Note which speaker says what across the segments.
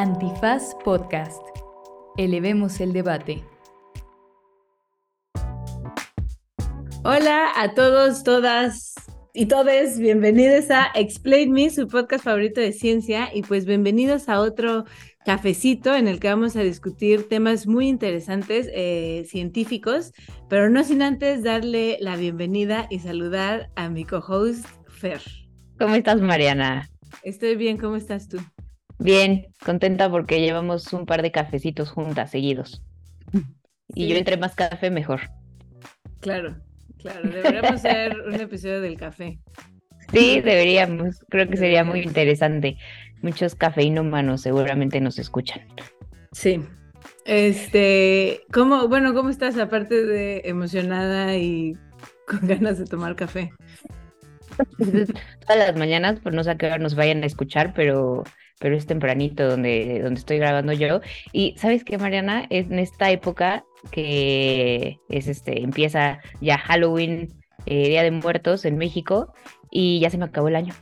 Speaker 1: Antifaz Podcast. Elevemos el debate.
Speaker 2: Hola a todos, todas y todes, bienvenidos a Explain Me, su podcast favorito de ciencia, y pues bienvenidos a otro cafecito en el que vamos a discutir temas muy interesantes, eh, científicos, pero no sin antes darle la bienvenida y saludar a mi co-host Fer.
Speaker 3: ¿Cómo estás, Mariana?
Speaker 2: Estoy bien, ¿cómo estás tú?
Speaker 3: Bien, contenta porque llevamos un par de cafecitos juntas, seguidos. Y yo entre más café, mejor.
Speaker 2: Claro, claro, deberíamos hacer un episodio del café.
Speaker 3: Sí, deberíamos, creo que sería muy interesante. Muchos cafeínómanos seguramente nos escuchan.
Speaker 2: Sí. Este, ¿cómo, bueno, cómo estás aparte de emocionada y con ganas de tomar café?
Speaker 3: Todas las mañanas, por no sé a qué hora nos vayan a escuchar, pero pero es tempranito donde, donde estoy grabando yo. Y sabes qué, Mariana, en esta época que es este, empieza ya Halloween, eh, Día de Muertos en México, y ya se me acabó el año.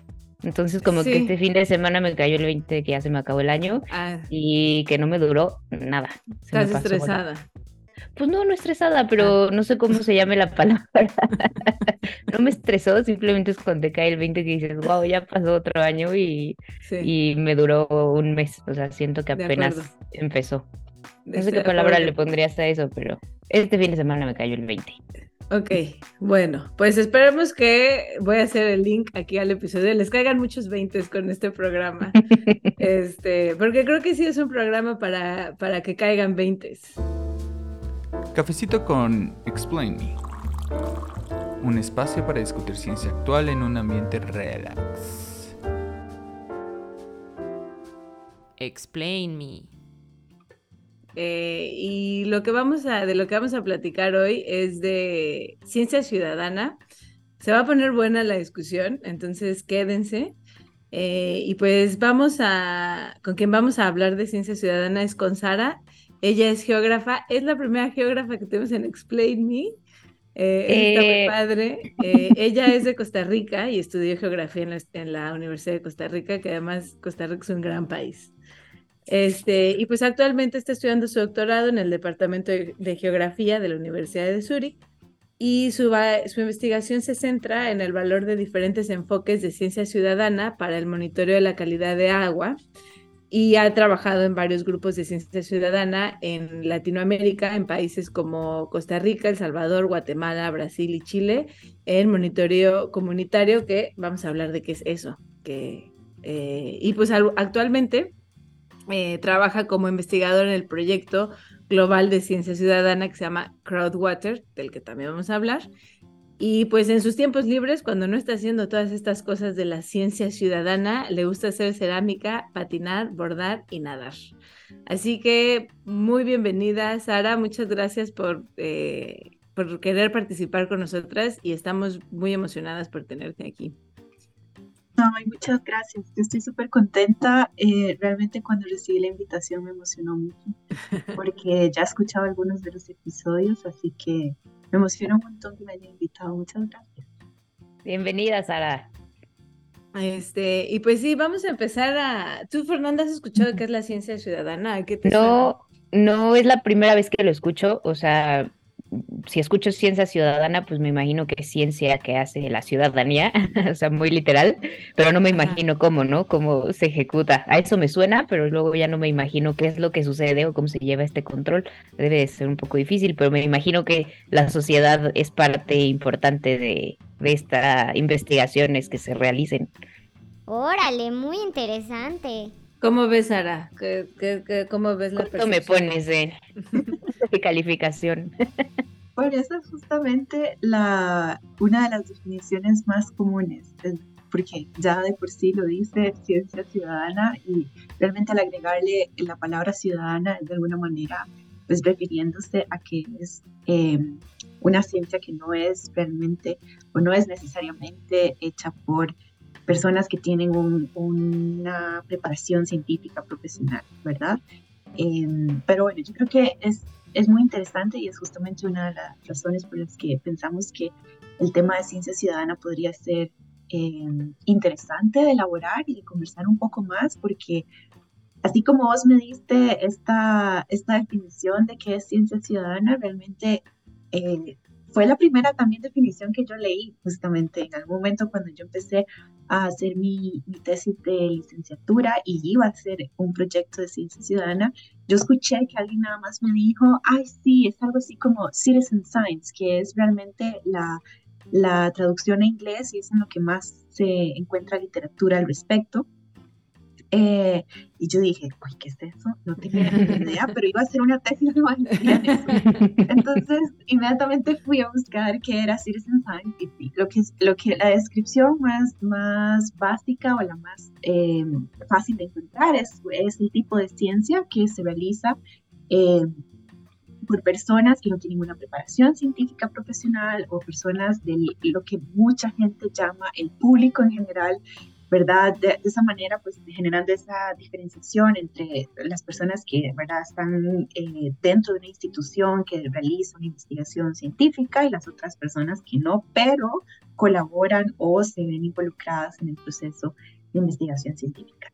Speaker 3: Entonces, como que este fin de semana me cayó el 20 que ya se me acabó el año ah. y que no me duró nada.
Speaker 2: Estás estresada.
Speaker 3: Pues no, no estresada, pero ah. no sé cómo se llame la palabra. no me estresó, simplemente es cuando te cae el 20 que dices, wow, ya pasó otro año y, y me duró un mes. O sea, siento que apenas empezó. No sé qué palabra le pondrías a eso, pero este fin de semana me cayó el 20.
Speaker 2: Ok, bueno, pues esperemos que voy a hacer el link aquí al episodio. Les caigan muchos 20 con este programa. este, porque creo que sí es un programa para, para que caigan 20.
Speaker 4: Cafecito con Explain Me. Un espacio para discutir ciencia actual en un ambiente relax.
Speaker 1: Explain Me.
Speaker 2: Eh, y lo que vamos a, de lo que vamos a platicar hoy es de ciencia ciudadana. Se va a poner buena la discusión, entonces quédense. Eh, y pues vamos a, con quien vamos a hablar de ciencia ciudadana es con Sara. Ella es geógrafa, es la primera geógrafa que tenemos en Explain Me. Eh, está muy eh. padre. Eh, ella es de Costa Rica y estudió geografía en la, Universidad de Costa Rica, que además Costa Rica es un gran país. Este, y pues actualmente está estudiando su doctorado en el Departamento de, Geografía de la Universidad de Zúrich y su, su, investigación se centra en el valor de diferentes enfoques de ciencia ciudadana para el monitoreo de la calidad de agua y ha trabajado en varios grupos de ciencia ciudadana en Latinoamérica, en países como Costa Rica, El Salvador, Guatemala, Brasil y Chile, en monitoreo comunitario, que vamos a hablar de qué es eso. Eh, y pues actualmente eh, trabaja como investigador en el proyecto global de ciencia ciudadana que se llama Crowdwater, del que también vamos a hablar, y pues en sus tiempos libres, cuando no está haciendo todas estas cosas de la ciencia ciudadana, le gusta hacer cerámica, patinar, bordar y nadar. Así que muy bienvenida, Sara. Muchas gracias por, eh, por querer participar con nosotras y estamos muy emocionadas por tenerte aquí.
Speaker 5: Ay, muchas gracias. Yo estoy súper contenta. Eh, realmente cuando recibí la invitación me emocionó mucho porque ya he escuchado algunos de los episodios, así que me emociona un montón que me hayan invitado. Muchas gracias.
Speaker 3: Bienvenida, Sara.
Speaker 2: Este, y pues sí, vamos a empezar a. ¿Tú, Fernanda, has escuchado qué es la ciencia ciudadana? ¿Qué
Speaker 3: te no, no es la primera vez que lo escucho. O sea, si escucho ciencia ciudadana, pues me imagino que es ciencia que hace la ciudadanía, o sea, muy literal, pero no me imagino cómo, ¿no? Cómo se ejecuta. A eso me suena, pero luego ya no me imagino qué es lo que sucede o cómo se lleva este control. Debe ser un poco difícil, pero me imagino que la sociedad es parte importante de, de estas investigaciones que se realicen.
Speaker 6: Órale, muy interesante.
Speaker 2: ¿Cómo ves, Sara? ¿Qué, cómo ves la
Speaker 3: ¿Cuánto me pones de, calificación?
Speaker 5: Bueno, esa es justamente la, una de las definiciones más comunes, porque ya de por sí lo dice ciencia ciudadana y realmente al agregarle la palabra ciudadana de alguna manera, pues refiriéndose a que es em, una ciencia que no es realmente o no es necesariamente hecha por personas que tienen una preparación científica profesional, ¿verdad? Em, pero bueno, yo creo que es, es muy interesante y es justamente una de las razones por las que pensamos que el tema de ciencia ciudadana podría ser em, interesante de elaborar y de conversar un poco más, porque así como vos me diste esta, esta definición de qué es ciencia ciudadana, realmente eh, fue la primera también definición que yo leí justamente en algún momento cuando yo empecé a hacer mi, mi, tesis de licenciatura y iba a hacer un proyecto de ciencia ciudadana, yo escuché que alguien nada más me dijo, ay, sí, es algo así como citizen science, que es realmente la, la traducción a inglés y es en lo que más se encuentra literatura al respecto. Eh, y yo dije, uy, ¿qué es eso? No tenía ni idea, pero iba a hacer una tesis de maestría en eso. Entonces, inmediatamente fui a buscar qué era Citizen Science y lo que, lo que la descripción más, más básica o la más eh, fácil de encontrar es, es el tipo de ciencia que se realiza eh, por personas que no tienen una preparación científica profesional o personas de lo que mucha gente llama el público en general, ¿verdad? De, esa manera, pues generando esa diferenciación entre las personas que, ¿verdad?, están eh, dentro de una institución que realiza una investigación científica y las otras personas que no, pero colaboran o se ven involucradas en el proceso de investigación científica.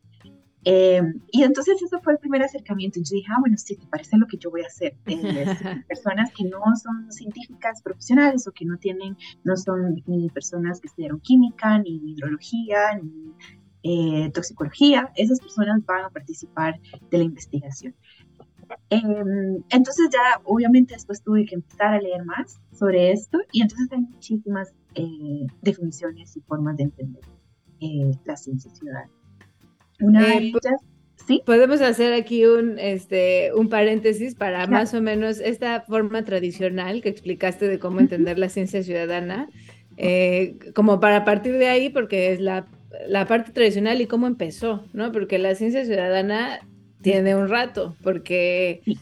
Speaker 5: Eh, y entonces eso fue el primer acercamiento. Y yo dije, ah, bueno, sí, te parece lo que yo voy a hacer. Eh, personas que no son científicas profesionales o que no tienen, no son ni personas que estudiaron química, ni hidrología, ni eh, toxicología, esas personas van a participar de la investigación. Em, entonces ya obviamente después tuve que empezar a leer más sobre esto y entonces hay muchísimas definiciones y formas de entender la ciencia ciudadana. Una de
Speaker 2: Eh,
Speaker 5: ellas, sí,
Speaker 2: Podemos hacer aquí un, este, un paréntesis para más o menos esta forma tradicional que explicaste de cómo entender la ciencia ciudadana, eh, como para partir de ahí, porque es la, la parte tradicional y cómo empezó, ¿no? Porque la ciencia ciudadana tiene un rato, porque,
Speaker 5: Sí.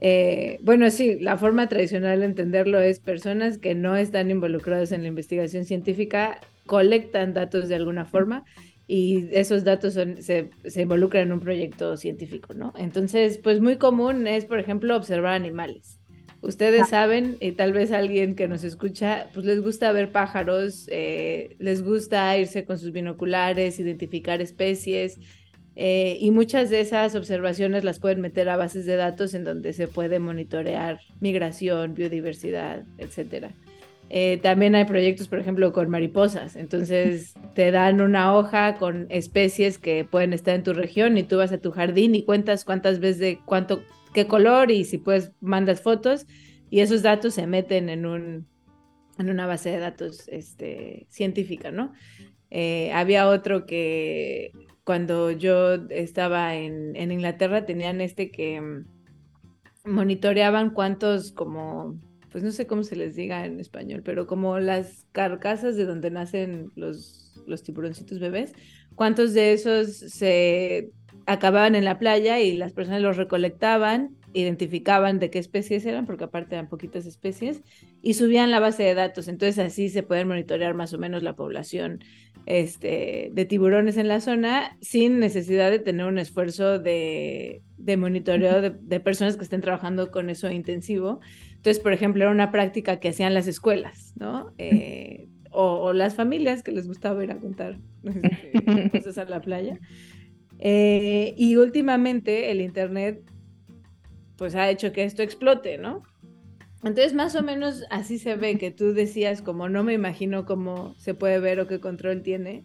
Speaker 2: eh, bueno, sí, la forma tradicional de entenderlo es personas que no están involucradas en la investigación científica, colectan datos de alguna forma y esos datos son- se, se involucran en un proyecto científico, ¿no? Entonces, pues muy común es, por ejemplo, observar animales. Ustedes saben, y tal vez alguien que nos escucha, pues les gusta ver pájaros, eh, les gusta irse con sus binoculares, identificar especies, eh, y muchas de esas observaciones las pueden meter a bases de datos en donde se puede monitorear migración, biodiversidad, etcétera. Eh, también hay proyectos, por ejemplo, con mariposas. Entonces te dan una hoja con especies que pueden estar en tu región y tú vas a tu jardín y cuentas cuántas veces de cuánto, qué color y si puedes mandas fotos y esos datos se meten en un en una base de datos este, científica, ¿no? Eh, había otro que cuando yo estaba en, en Inglaterra tenían este que mm, monitoreaban cuántos como pues no sé cómo se les diga en español, pero como las carcasas de donde nacen los, los tiburoncitos bebés, cuántos de esos se acababan en la playa y las personas los recolectaban, identificaban de qué especies eran, porque aparte eran poquitas especies, y subían la base de datos. Entonces así se pueden monitorear más o menos la población este, de tiburones en la zona sin necesidad de tener un esfuerzo de, de monitoreo de, de personas que estén trabajando con eso intensivo. Entonces, por ejemplo, era una práctica que hacían las escuelas, ¿no? Eh, o, o, las familias que les gustaba ir a contar este, cosas a la playa. Eh, y últimamente el Internet, pues ha hecho que esto explote, ¿no? Entonces, más o menos así se ve que tú decías, como no me imagino cómo se puede ver o qué control tiene.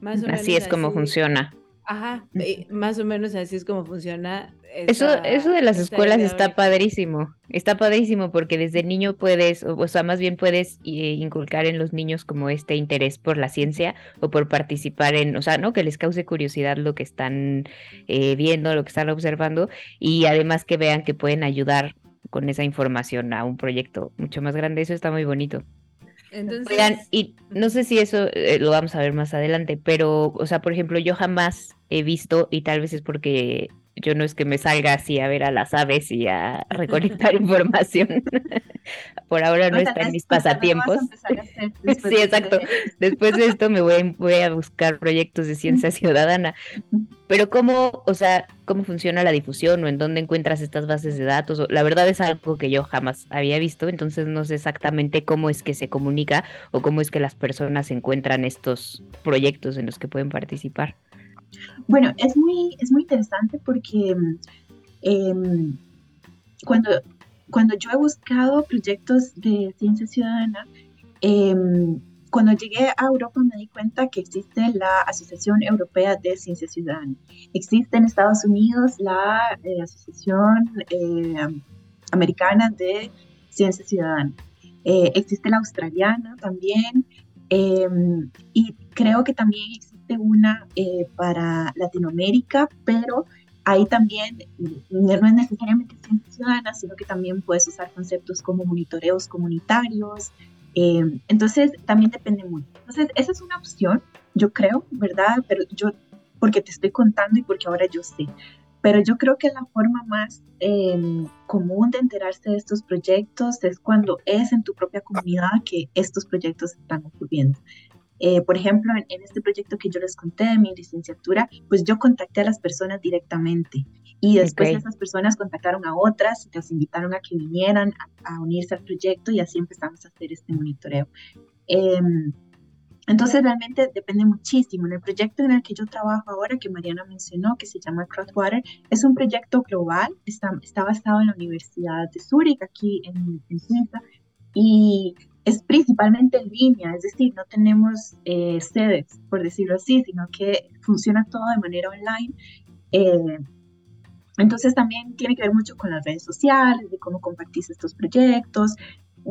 Speaker 2: Más o
Speaker 3: así
Speaker 2: menos
Speaker 3: es como
Speaker 2: así-
Speaker 3: funciona.
Speaker 2: Ajá, más o menos así es como funciona.
Speaker 3: Eso, eso de las escuelas está padrísimo. Está padrísimo porque desde niño puedes, o, o sea, más bien puedes eh, inculcar en los niños como este interés por la ciencia o por participar en, o sea, ¿no? Que les cause curiosidad lo que están eh, viendo, lo que están observando y además que vean que pueden ayudar con esa información a un proyecto mucho más grande. Eso está muy bonito.
Speaker 2: Entonces,
Speaker 3: Oigan, y no sé si eso eh, lo vamos a ver más adelante, pero, o sea, por ejemplo, yo jamás he visto, y tal vez es porque yo no es que me salga así a ver a las aves y a recolectar información. por ahora no está en mis pasatiempos. Sí, exacto. Después de esto me voy, a- voy a buscar proyectos de ciencia ciudadana. Pero cómo, o sea, cómo funciona la difusión o en dónde encuentras estas bases de datos. La verdad es algo que yo jamás había visto, entonces no sé exactamente cómo es que se comunica o cómo es que las personas encuentran estos proyectos en los que pueden participar.
Speaker 5: Bueno, es muy, es muy interesante porque em, cuando, cuando yo he buscado proyectos de ciencia ciudadana, em, cuando llegué a Europa me di cuenta que existe la Asociación Europea de Ciencia Ciudadana. Existe en Estados Unidos la eh, Asociación eh, Americana de Ciencia Ciudadana. Eh, existe la australiana también. Em, y creo que también existe una para Latinoamérica, pero ahí también no es necesariamente ciencia ciudadana, sino que también puedes usar conceptos como monitoreos comunitarios, eh, entonces, también depende mucho. Entonces, esa es una opción, yo creo, ¿verdad? Pero yo, porque te estoy contando y porque ahora yo sé. Pero yo creo que la forma más em, común de enterarse de estos proyectos es cuando es en tu propia comunidad que estos proyectos están ocurriendo. Eh, por ejemplo, en, este proyecto que yo les conté de mi licenciatura, pues yo contacté a las personas directamente y después esas personas contactaron a otras y las invitaron a que vinieran a, unirse al proyecto y así empezamos a hacer este monitoreo. Em, entonces realmente depende muchísimo. En el proyecto en el que yo trabajo ahora, que Mariana mencionó, que se llama Crowdwater, es un proyecto global, está, está basado en la Universidad de Zurich, aquí en, en Suiza, y es principalmente en línea, es decir, no tenemos eh, sedes, por decirlo así, sino que funciona todo de manera online. Eh, entonces también tiene que ver mucho con las redes sociales, de cómo compartís estos proyectos.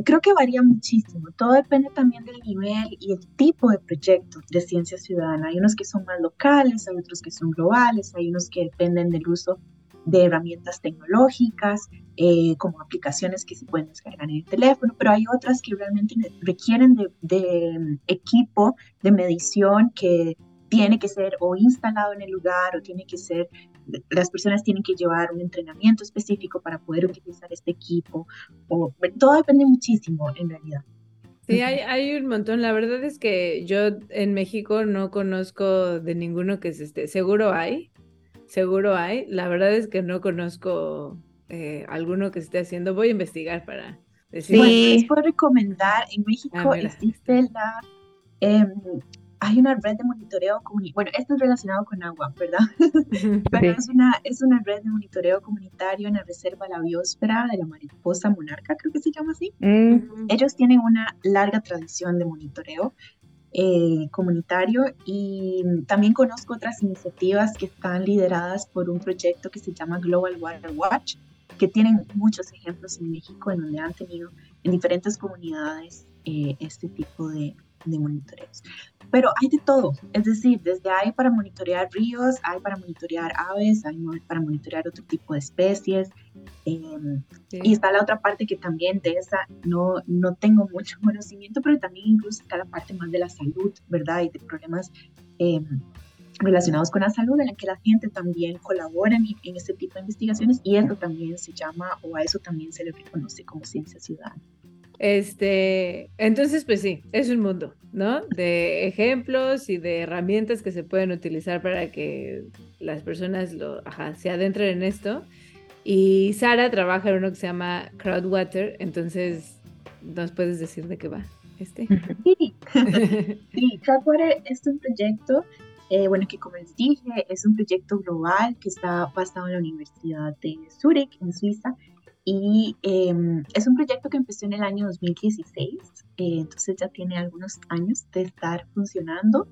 Speaker 5: Creo que varía muchísimo. Todo depende también del nivel y el tipo de proyecto de ciencia ciudadana. Hay unos que son más locales, hay otros que son globales, hay unos que dependen del uso de herramientas tecnológicas, eh, como aplicaciones que se pueden descargar en el teléfono, pero hay otras que realmente requieren de, mm, equipo de medición que tiene que ser o instalado en el lugar o tiene que ser, las personas tienen que llevar un entrenamiento específico para poder utilizar este equipo, o todo depende muchísimo en realidad.
Speaker 2: Sí, hay, hay un montón. La verdad es que yo en México no conozco de ninguno que se esté, seguro hay, seguro hay. La verdad es que no conozco eh, alguno que esté haciendo. Voy a investigar para
Speaker 5: decir. Sí. les puedo recomendar. En México ah, existe la. Em, hay una red de monitoreo comunitario. Bueno, esto es relacionado con agua, ¿verdad? Pero es, una, es una red de monitoreo comunitario en la Reserva La Biosfera de la Mariposa Monarca, creo que se llama así. Mm. Ellos tienen una larga tradición de monitoreo. Eh, comunitario y también conozco otras iniciativas que están lideradas por un proyecto que se llama Global Water Watch, que tienen muchos ejemplos en México en donde han tenido en diferentes comunidades eh, este tipo de, de monitoreos. Pero hay de todo, es decir, desde hay para monitorear ríos, hay para monitorear aves, hay para monitorear otro tipo de especies. Em, y está la otra parte que también de esa no, no tengo mucho conocimiento, pero también incluso está la parte más de la salud, ¿verdad? Y de problemas eh, relacionados con la salud, en la que la gente también colabora en, en este tipo de investigaciones y eso también se llama, o a eso también se le reconoce como ciencia ciudadana.
Speaker 2: Este, entonces, pues sí, es un mundo, ¿no? De ejemplos y de herramientas que se pueden utilizar para que las personas lo, se adentren en esto. Y Sara trabaja en uno que se llama Crowdwater, entonces, ¿nos puedes decir de qué va este?
Speaker 5: Sí, sí Crowdwater es un proyecto, eh, bueno, que como les dije, es un proyecto global que está basado en la Universidad de Zurich, en Suiza, y em, es un proyecto que empezó en el año 2016, eh, entonces ya tiene algunos años de estar funcionando.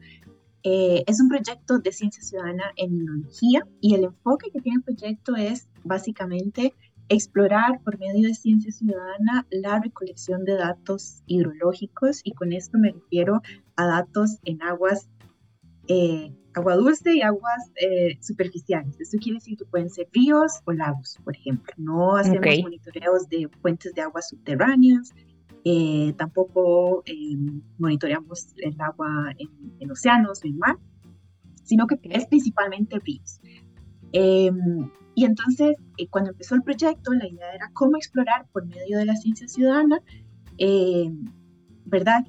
Speaker 5: Eh, es un proyecto de ciencia ciudadana en inmunología y el enfoque que tiene el proyecto es básicamente explorar por medio de ciencia ciudadana la recolección de datos hidrológicos y con esto me refiero a datos en aguas eh, agua dulce y aguas eh, superficiales. Esto quiere decir que pueden ser ríos o lagos, por ejemplo. No hacemos monitoreos de fuentes de aguas subterráneas, eh, tampoco em, monitoreamos el agua en, océanos o en mar, sino que es principalmente ríos. Em, y entonces, eh, cuando empezó el proyecto, la idea era cómo explorar por medio de la ciencia ciudadana, em, ¿verdad?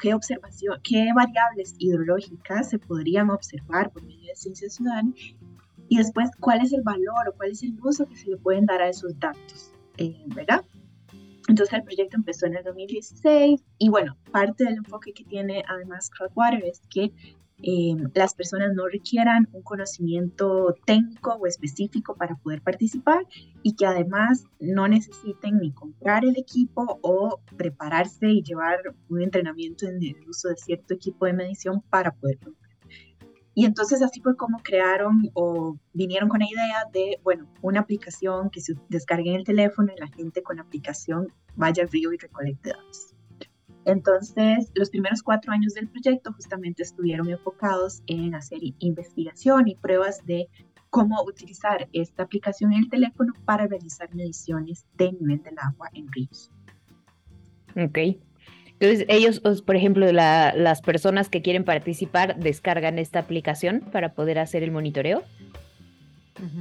Speaker 5: Qué observación, qué variables hidrológicas se podrían observar por medio de ciencia ciudadana y después cuál es el valor o cuál es el uso que se le pueden dar a esos datos, eh, ¿verdad? Entonces el proyecto empezó en el 2016 y bueno, parte del enfoque que tiene además Crowdwater es que eh, las personas no requieran un conocimiento técnico o específico para poder participar y que además no necesiten ni comprar el equipo o prepararse y llevar un entrenamiento en el uso de cierto equipo de medición para poder y entonces así fue como crearon o vinieron con la idea de, bueno, una aplicación que se descargue en el teléfono y la gente con la aplicación vaya al río y recolecte datos. Entonces, los primeros cuatro años del proyecto justamente estuvieron enfocados en hacer investigación y pruebas de cómo utilizar esta aplicación en el teléfono para realizar mediciones de nivel del agua en ríos.
Speaker 3: Ok. Entonces, ellos, por ejemplo, las personas que quieren participar descargan esta aplicación para poder hacer el monitoreo.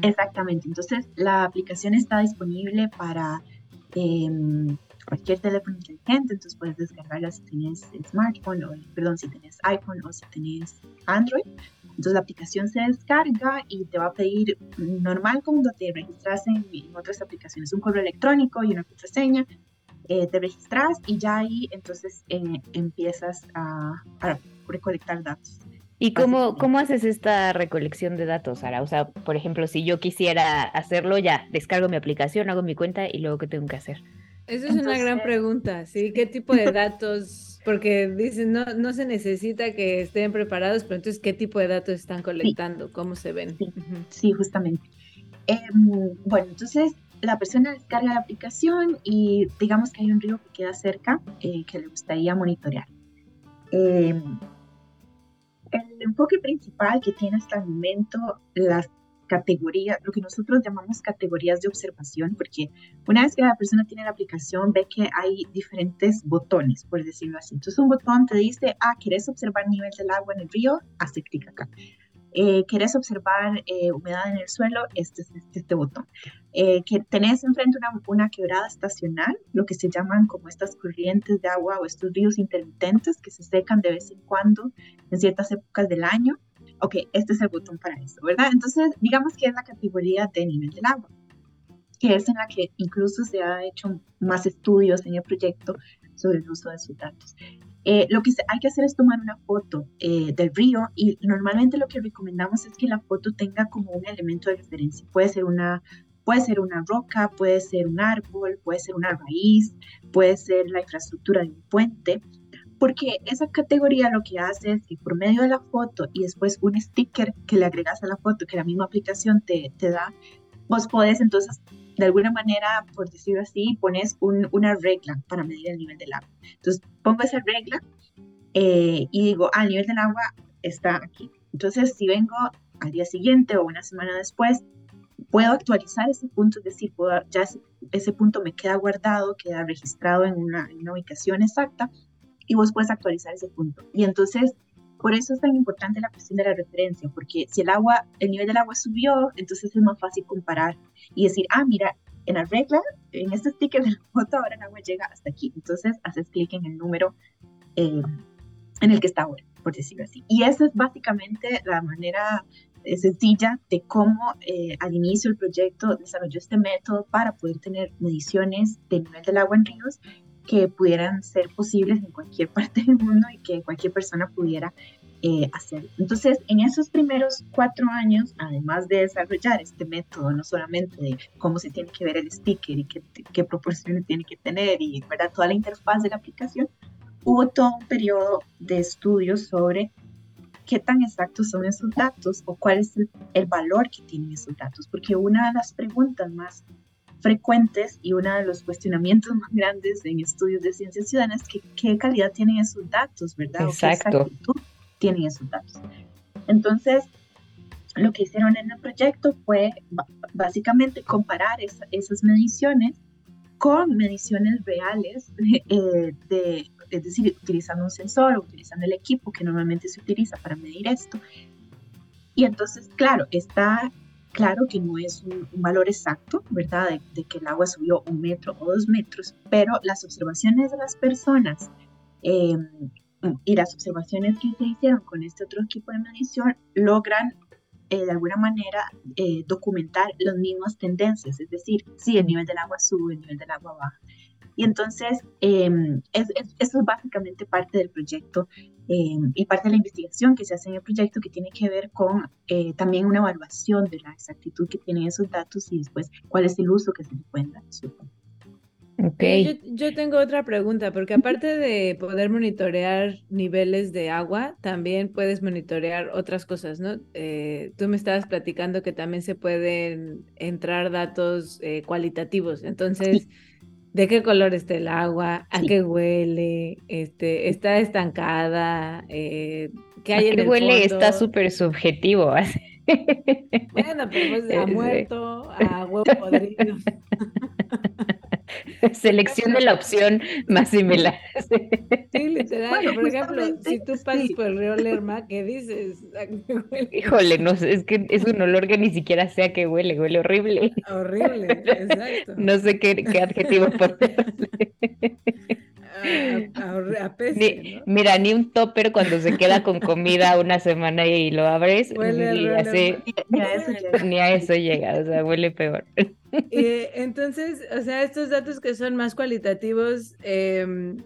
Speaker 5: Exactamente. Entonces, la aplicación está disponible para em, cualquier teléfono inteligente. Entonces, puedes descargarla si tienes smartphone, o perdón, si tienes iPhone o si tienes Android. Entonces, la aplicación se descarga y te va a pedir, normal como te registras en, en otras aplicaciones, un correo electrónico y una contraseña eh, te registras y ya ahí entonces eh, empiezas a, recolectar datos.
Speaker 3: ¿Y cómo, cómo haces esta recolección de datos, Sara? O sea, por ejemplo, si yo quisiera hacerlo, ya descargo mi aplicación, hago mi cuenta y luego, ¿qué tengo que hacer?
Speaker 2: Esa es una gran pregunta, ¿sí? ¿Qué tipo de datos? Porque dicen, no, no se necesita que estén preparados, pero entonces, ¿qué tipo de datos están colectando? ¿Cómo se ven?
Speaker 5: Sí, justamente. Em, bueno, entonces la persona descarga la aplicación y digamos que hay un río que queda cerca eh, que le gustaría monitorear. Em, el enfoque principal que tiene hasta el momento las categorías, lo que nosotros llamamos categorías de observación, porque una vez que la persona tiene la aplicación ve que hay diferentes botones, por decirlo así. Entonces un botón te dice, ah, ¿quieres observar nivel del agua en el río? Hace clic acá. Eh, ¿Querés observar eh, humedad en el suelo? Este es este, este, botón. Eh, que tenés enfrente una, una, quebrada estacional, lo que se llaman como estas corrientes de agua o estos ríos intermitentes que se secan de vez en cuando en ciertas épocas del año. Ok, este es el botón para eso, ¿verdad? Entonces, digamos que es la categoría de nivel del agua, que es en la que incluso se ha hecho más estudios en el proyecto sobre el uso de sus datos. Eh, lo que hay que hacer es tomar una foto eh, del río y normalmente lo que recomendamos es que la foto tenga como un elemento de referencia. Puede ser una, puede ser una roca, puede ser un árbol, puede ser una raíz, puede ser la infraestructura de un puente, porque esa categoría lo que hace es que por medio de la foto y después un sticker que le agregas a la foto que la misma aplicación te, te da, vos podés entonces de alguna manera, por decirlo así, pones una regla para medir el nivel del agua. Entonces, pongo esa regla eh, y digo, ah, el nivel del agua está aquí. Entonces, si vengo al día siguiente o una semana después, puedo actualizar ese punto, es decir, puedo, ya ese, punto me queda guardado, queda registrado en una, en una ubicación exacta y vos puedes actualizar ese punto. Y entonces por eso es tan importante la cuestión de la referencia, porque si el agua, el nivel del agua subió, entonces es más fácil comparar y decir, ah, mira, en la regla, en este sticker de la foto, ahora el agua llega hasta aquí. Entonces haces clic en el número eh, en el que está ahora, por decirlo así. Y esa es básicamente la manera eh, sencilla de cómo eh, al inicio el proyecto desarrolló este método para poder tener mediciones del nivel del agua en ríos que pudieran ser posibles en cualquier parte del mundo y que cualquier persona pudiera eh, hacer. Entonces, en esos primeros cuatro años, además de desarrollar este método, no solamente de cómo se tiene que ver el sticker y qué, proporciones tiene que tener y ¿verdad? toda la interfaz de la aplicación, hubo todo un periodo de estudios sobre qué tan exactos son esos datos o cuál es el, el valor que tienen esos datos, porque una de las preguntas más frecuentes y uno de los cuestionamientos más grandes en estudios de ciencias ciudadanas es que qué calidad tienen esos datos, ¿verdad?
Speaker 3: Exacto.
Speaker 5: O qué tienen esos datos. Entonces, lo que hicieron en el proyecto fue básicamente comparar esas mediciones con mediciones reales, eh, de, es decir, utilizando un sensor o utilizando el equipo que normalmente se utiliza para medir esto. Y entonces, claro, está Claro que no es un, valor exacto, ¿verdad? De, que el agua subió un metro o dos metros, pero las observaciones de las personas em, y las observaciones que se hicieron con este otro equipo de medición logran eh, de alguna manera eh, documentar las mismas tendencias, es decir, si el nivel del agua sube, el nivel del agua baja. Y entonces, em, es, eso es básicamente parte del proyecto em, y parte de la investigación que se hace en el proyecto que tiene que ver con eh, también una evaluación de la exactitud que tienen esos datos y después cuál es el uso que se le pueden dar.
Speaker 2: Okay. Yo, tengo otra pregunta, porque aparte de poder monitorear niveles de agua, también puedes monitorear otras cosas, ¿no? Eh, tú me estabas platicando que también se pueden entrar datos eh, cualitativos. Entonces, ¿de qué color está el agua? ¿A qué huele? Este, ¿Está estancada? Eh, ¿Qué hay
Speaker 3: ¿A
Speaker 2: en
Speaker 3: qué huele? Está súper subjetivo.
Speaker 2: Bueno, pues a muerto, a huevo podrido.
Speaker 3: Selección de la opción más similar.
Speaker 2: Sí, literal. por ejemplo, si tú pasas por el río Lerma, ¿qué dices?
Speaker 3: Híjole, no sé, es que es un olor que ni siquiera sé a qué huele, huele horrible.
Speaker 2: Horrible, exacto.
Speaker 3: No sé qué, qué adjetivo ponerle.
Speaker 2: A,
Speaker 3: Mira, ni un topper cuando se queda con comida una semana y lo abres, ni, a eso llega, o sea, huele peor.
Speaker 2: Entonces, o sea, estos datos que son más cualitativos, em,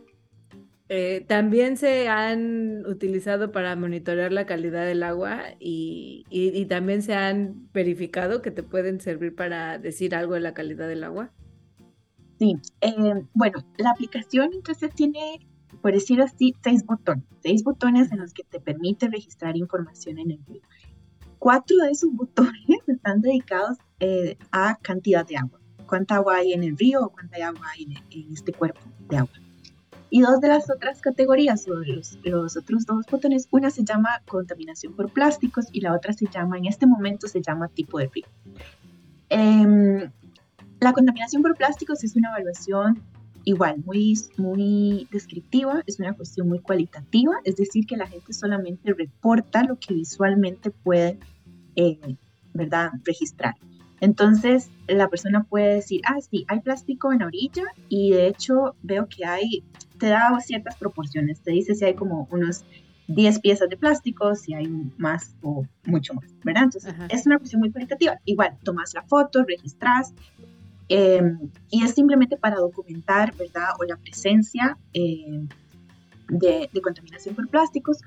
Speaker 2: eh, también se han utilizado para monitorear la calidad del agua y, también se han verificado que te pueden servir para decir algo de la calidad del agua.
Speaker 5: Sí, eh, bueno, la aplicación entonces tiene, por decir así, seis botones, seis botones en los que te permite registrar información en el. Cuatro de esos botones están dedicados eh, a cantidad de agua, cuánta agua hay en el río o cuánta agua hay en, este cuerpo de agua. Y dos de las otras categorías, o los, los, otros dos botones, una se llama contaminación por plásticos y la otra se llama, en este momento se llama tipo de río. Eh, la contaminación por plásticos es una evaluación igual, muy, muy descriptiva, es una cuestión muy cualitativa, es decir, que la gente solamente reporta lo que visualmente puede, eh, ¿verdad?, registrar. Entonces, la persona puede decir, ah, sí, hay plástico en la orilla y de hecho veo que hay, te da ciertas proporciones, te dice si hay como unos 10 piezas de plástico, si hay más o mucho más, ¿verdad? Entonces, es una cuestión muy cualitativa. Igual, tomas la foto, registras, Em, y es simplemente para documentar, ¿verdad? O la presencia em, de, contaminación por plásticos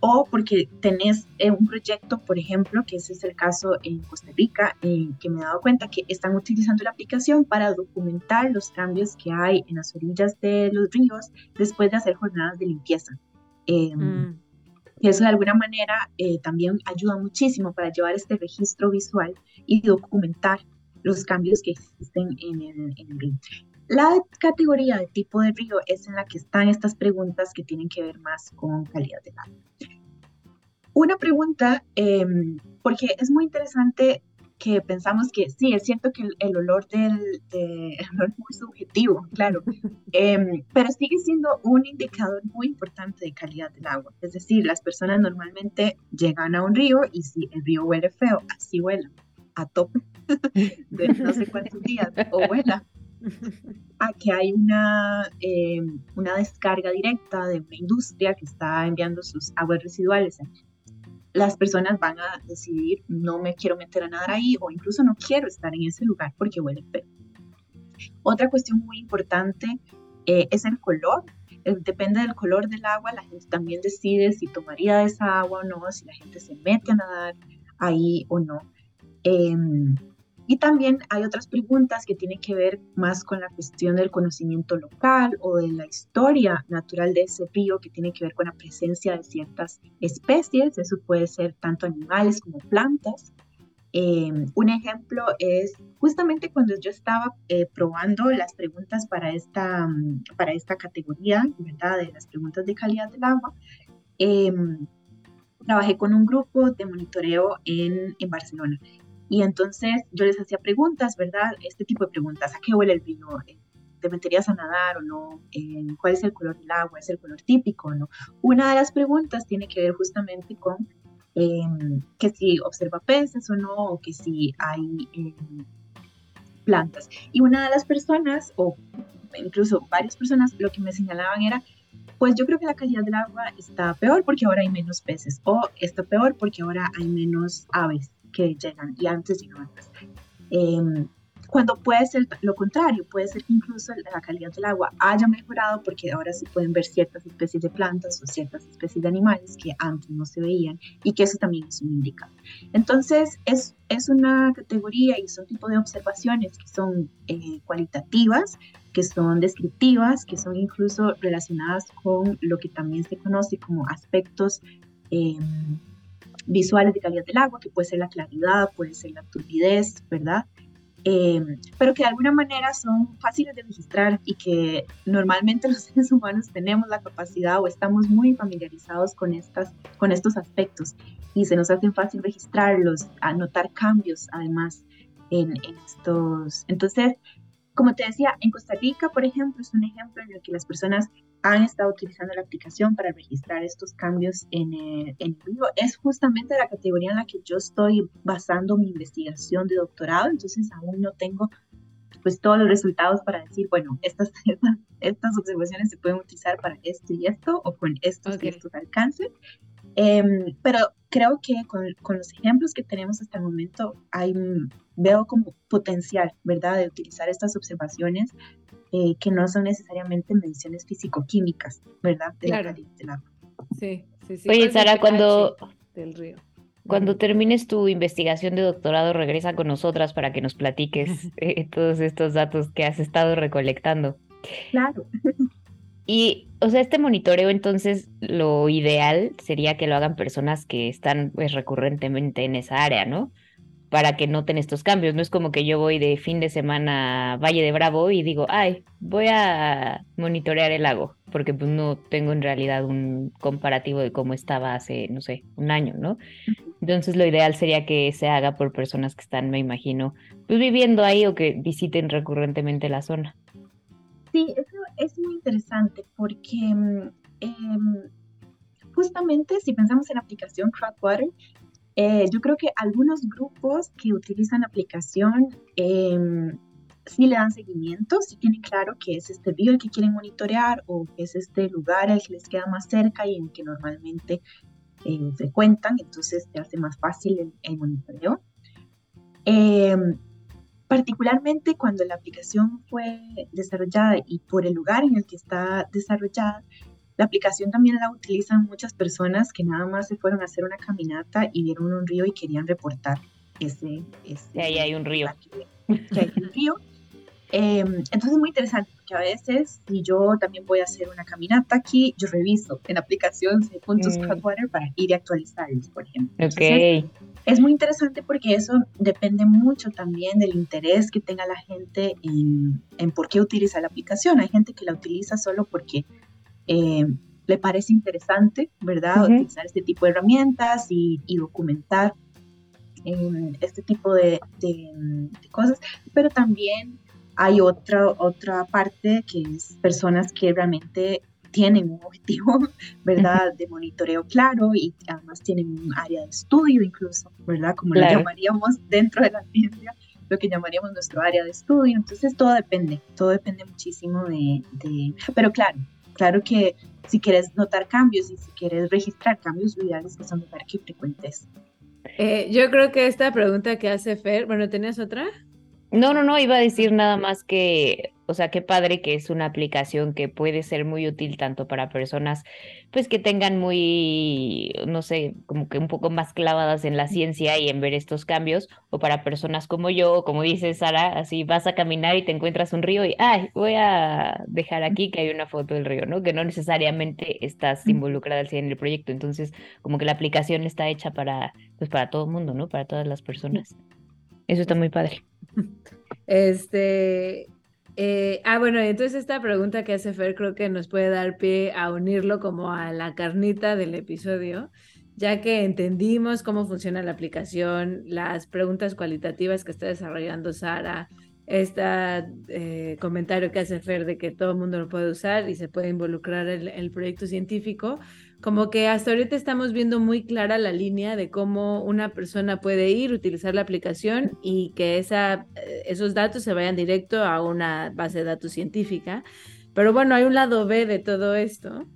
Speaker 5: o porque tenés eh, un proyecto, por ejemplo, que ese es el caso en Costa Rica, que me he dado cuenta que están utilizando la aplicación para documentar los cambios que hay en las orillas de los ríos después de hacer jornadas de limpieza. Eh, mm. Y eso de alguna manera eh, también ayuda muchísimo para llevar este registro visual y documentar los cambios que existen en el, río. La categoría de tipo de río es en la que están estas preguntas que tienen que ver más con calidad de agua. Una pregunta, em, porque es muy interesante que pensamos que sí, es cierto que el, olor del olor es muy subjetivo, claro, em, pero sigue siendo un indicador muy importante de calidad del agua. Es decir, las personas normalmente llegan a un río y si el río huele feo, así huele a tope de no sé cuántos días o vuela a que hay una, eh, una descarga directa de una industria que está enviando sus aguas residuales. Las personas van a decidir no me quiero meter a nadar ahí o incluso no quiero estar en ese lugar porque huele feo. Otra cuestión muy importante eh, es el color. Eh, depende del color del agua, la gente también decide si tomaría esa agua o no, si la gente se mete a nadar ahí o no. Em, y también hay otras preguntas que tienen que ver más con la cuestión del conocimiento local o de la historia natural de ese río, que tiene que ver con la presencia de ciertas especies. Eso puede ser tanto animales como plantas. Em, un ejemplo es justamente cuando yo estaba eh, probando las preguntas para esta, mm, para esta categoría, ¿verdad? De las preguntas de calidad del agua. Em, trabajé con un grupo de monitoreo en, en Barcelona y entonces yo les hacía preguntas, ¿verdad? Este tipo de preguntas, ¿a qué huele el vino? Eh, ¿Te meterías a nadar o no? Eh, ¿Cuál es el color del agua? ¿Es el color típico o no? Una de las preguntas tiene que ver justamente con em, que si observa peces o no, o que si hay em, plantas. Y una de las personas, o incluso varias personas, lo que me señalaban era, pues yo creo que la calidad del agua está peor porque ahora hay menos peces, o está peor porque ahora hay menos aves que llegan y antes llegaban más. Em, cuando puede ser lo contrario, puede ser que incluso la calidad del agua haya mejorado porque ahora se pueden ver ciertas especies de plantas o ciertas especies de animales que antes no se veían y que eso también es un indicador. Entonces, es, es una categoría y son tipo de observaciones que son eh, cualitativas, que son descriptivas, que son incluso relacionadas con lo que también se conoce como aspectos em, visuales de calidad del agua, que puede ser la claridad, puede ser la turbidez, ¿verdad? Em, pero que de alguna manera son fáciles de registrar y que normalmente los seres humanos tenemos la capacidad o estamos muy familiarizados con, estas, con estos aspectos y se nos hace fácil registrarlos, anotar cambios además en, en estos. Entonces, como te decía, en Costa Rica, por ejemplo, es un ejemplo en el que las personas han estado utilizando la aplicación para registrar estos cambios en el, en vivo. Es justamente la categoría en la que yo estoy basando mi investigación de doctorado, entonces aún no tengo pues todos los resultados para decir, bueno, estas, estas, observaciones se pueden utilizar para esto y esto o con estos y estos alcances. Em, pero creo que con, con, los ejemplos que tenemos hasta el momento hay, veo como potencial, ¿verdad?, de utilizar estas observaciones eh, que no son necesariamente menciones físico-químicas, ¿verdad?, de la calidad del agua.
Speaker 3: Sí, sí, sí. Oye, Sara, cuando... Del río. Cuando termines tu investigación de doctorado, regresa con nosotras para que nos platiques eh, todos estos datos que has estado recolectando.
Speaker 5: Claro.
Speaker 3: Y, o sea, este monitoreo entonces lo ideal sería que lo hagan personas que están pues recurrentemente en esa área, ¿no? Para que noten estos cambios. No es como que yo voy de fin de semana a Valle de Bravo y digo, ay, voy a monitorear el lago, porque pues no tengo en realidad un comparativo de cómo estaba hace, no sé, un año, ¿no? Entonces lo ideal sería que se haga por personas que están, me imagino, pues viviendo ahí o que visiten recurrentemente la zona.
Speaker 5: Sí, eso es muy interesante porque mm, em, justamente si pensamos en la aplicación Crowdwater, eh, yo creo que algunos grupos que utilizan aplicación eh, sí le dan seguimiento, sí tienen claro que es este río el que quieren monitorear o que es este lugar el que les queda más cerca y en que normalmente eh, frecuentan, entonces te hace más fácil el, el monitoreo. Em, particularmente cuando la aplicación fue desarrollada y por el lugar en el que está desarrollada, la aplicación también la utilizan muchas personas que nada más se fueron a hacer una caminata y vieron un río y querían reportar ese... ese
Speaker 3: ahí hay un río.
Speaker 5: Que hay un río. Eh, entonces es muy interesante porque a veces si yo también voy a hacer una caminata aquí, yo reviso en la aplicación puntos mm. para ir y actualizarlos, por ejemplo.
Speaker 3: Ok
Speaker 5: es muy interesante porque eso depende mucho también del interés que tenga la gente en, en por qué utiliza la aplicación. Hay gente que la utiliza solo porque eh, le parece interesante, ¿verdad? Utilizar este tipo de herramientas y, documentar eh, este tipo de, de, cosas, pero también hay otra, otra parte que es personas que realmente tienen un objetivo, ¿verdad?, de monitoreo claro y además tienen un área de estudio incluso, ¿verdad?, como lo llamaríamos dentro de la ciencia, lo que llamaríamos nuestro área de estudio. Entonces todo depende, todo depende muchísimo de, pero claro, claro que si quieres notar cambios y si quieres registrar cambios, lo ideal es que son notar que frecuentes.
Speaker 2: Eh, yo creo que esta pregunta que hace Fer, bueno, ¿tenías otra?
Speaker 3: No, no, no, iba a decir nada más que o sea, qué padre que es una aplicación que puede ser muy útil tanto para personas pues que tengan muy, no sé, como que un poco más clavadas en la ciencia y en ver estos cambios, o para personas como yo, como dice Sara, así vas a caminar y te encuentras un río y, ay, voy a dejar aquí que hay una foto del río, ¿no? Que no necesariamente estás involucrada al en el proyecto, entonces como que la aplicación está hecha para, pues para todo el mundo, ¿no? Para todas las personas. Eso está muy padre.
Speaker 2: Este, eh, ah, bueno, entonces esta pregunta que hace Fer creo que nos puede dar pie a unirlo como a la carnita del episodio, ya que entendimos cómo funciona la aplicación, las preguntas cualitativas que está desarrollando Sara, este comentario que hace Fer de que todo el mundo lo puede usar y se puede involucrar en el proyecto científico como que hasta ahorita estamos viendo muy clara la línea de cómo una persona puede ir, utilizar la aplicación y que esa, eh, esos datos se vayan directo a una base de datos científica. Pero bueno, hay un lado B de todo esto,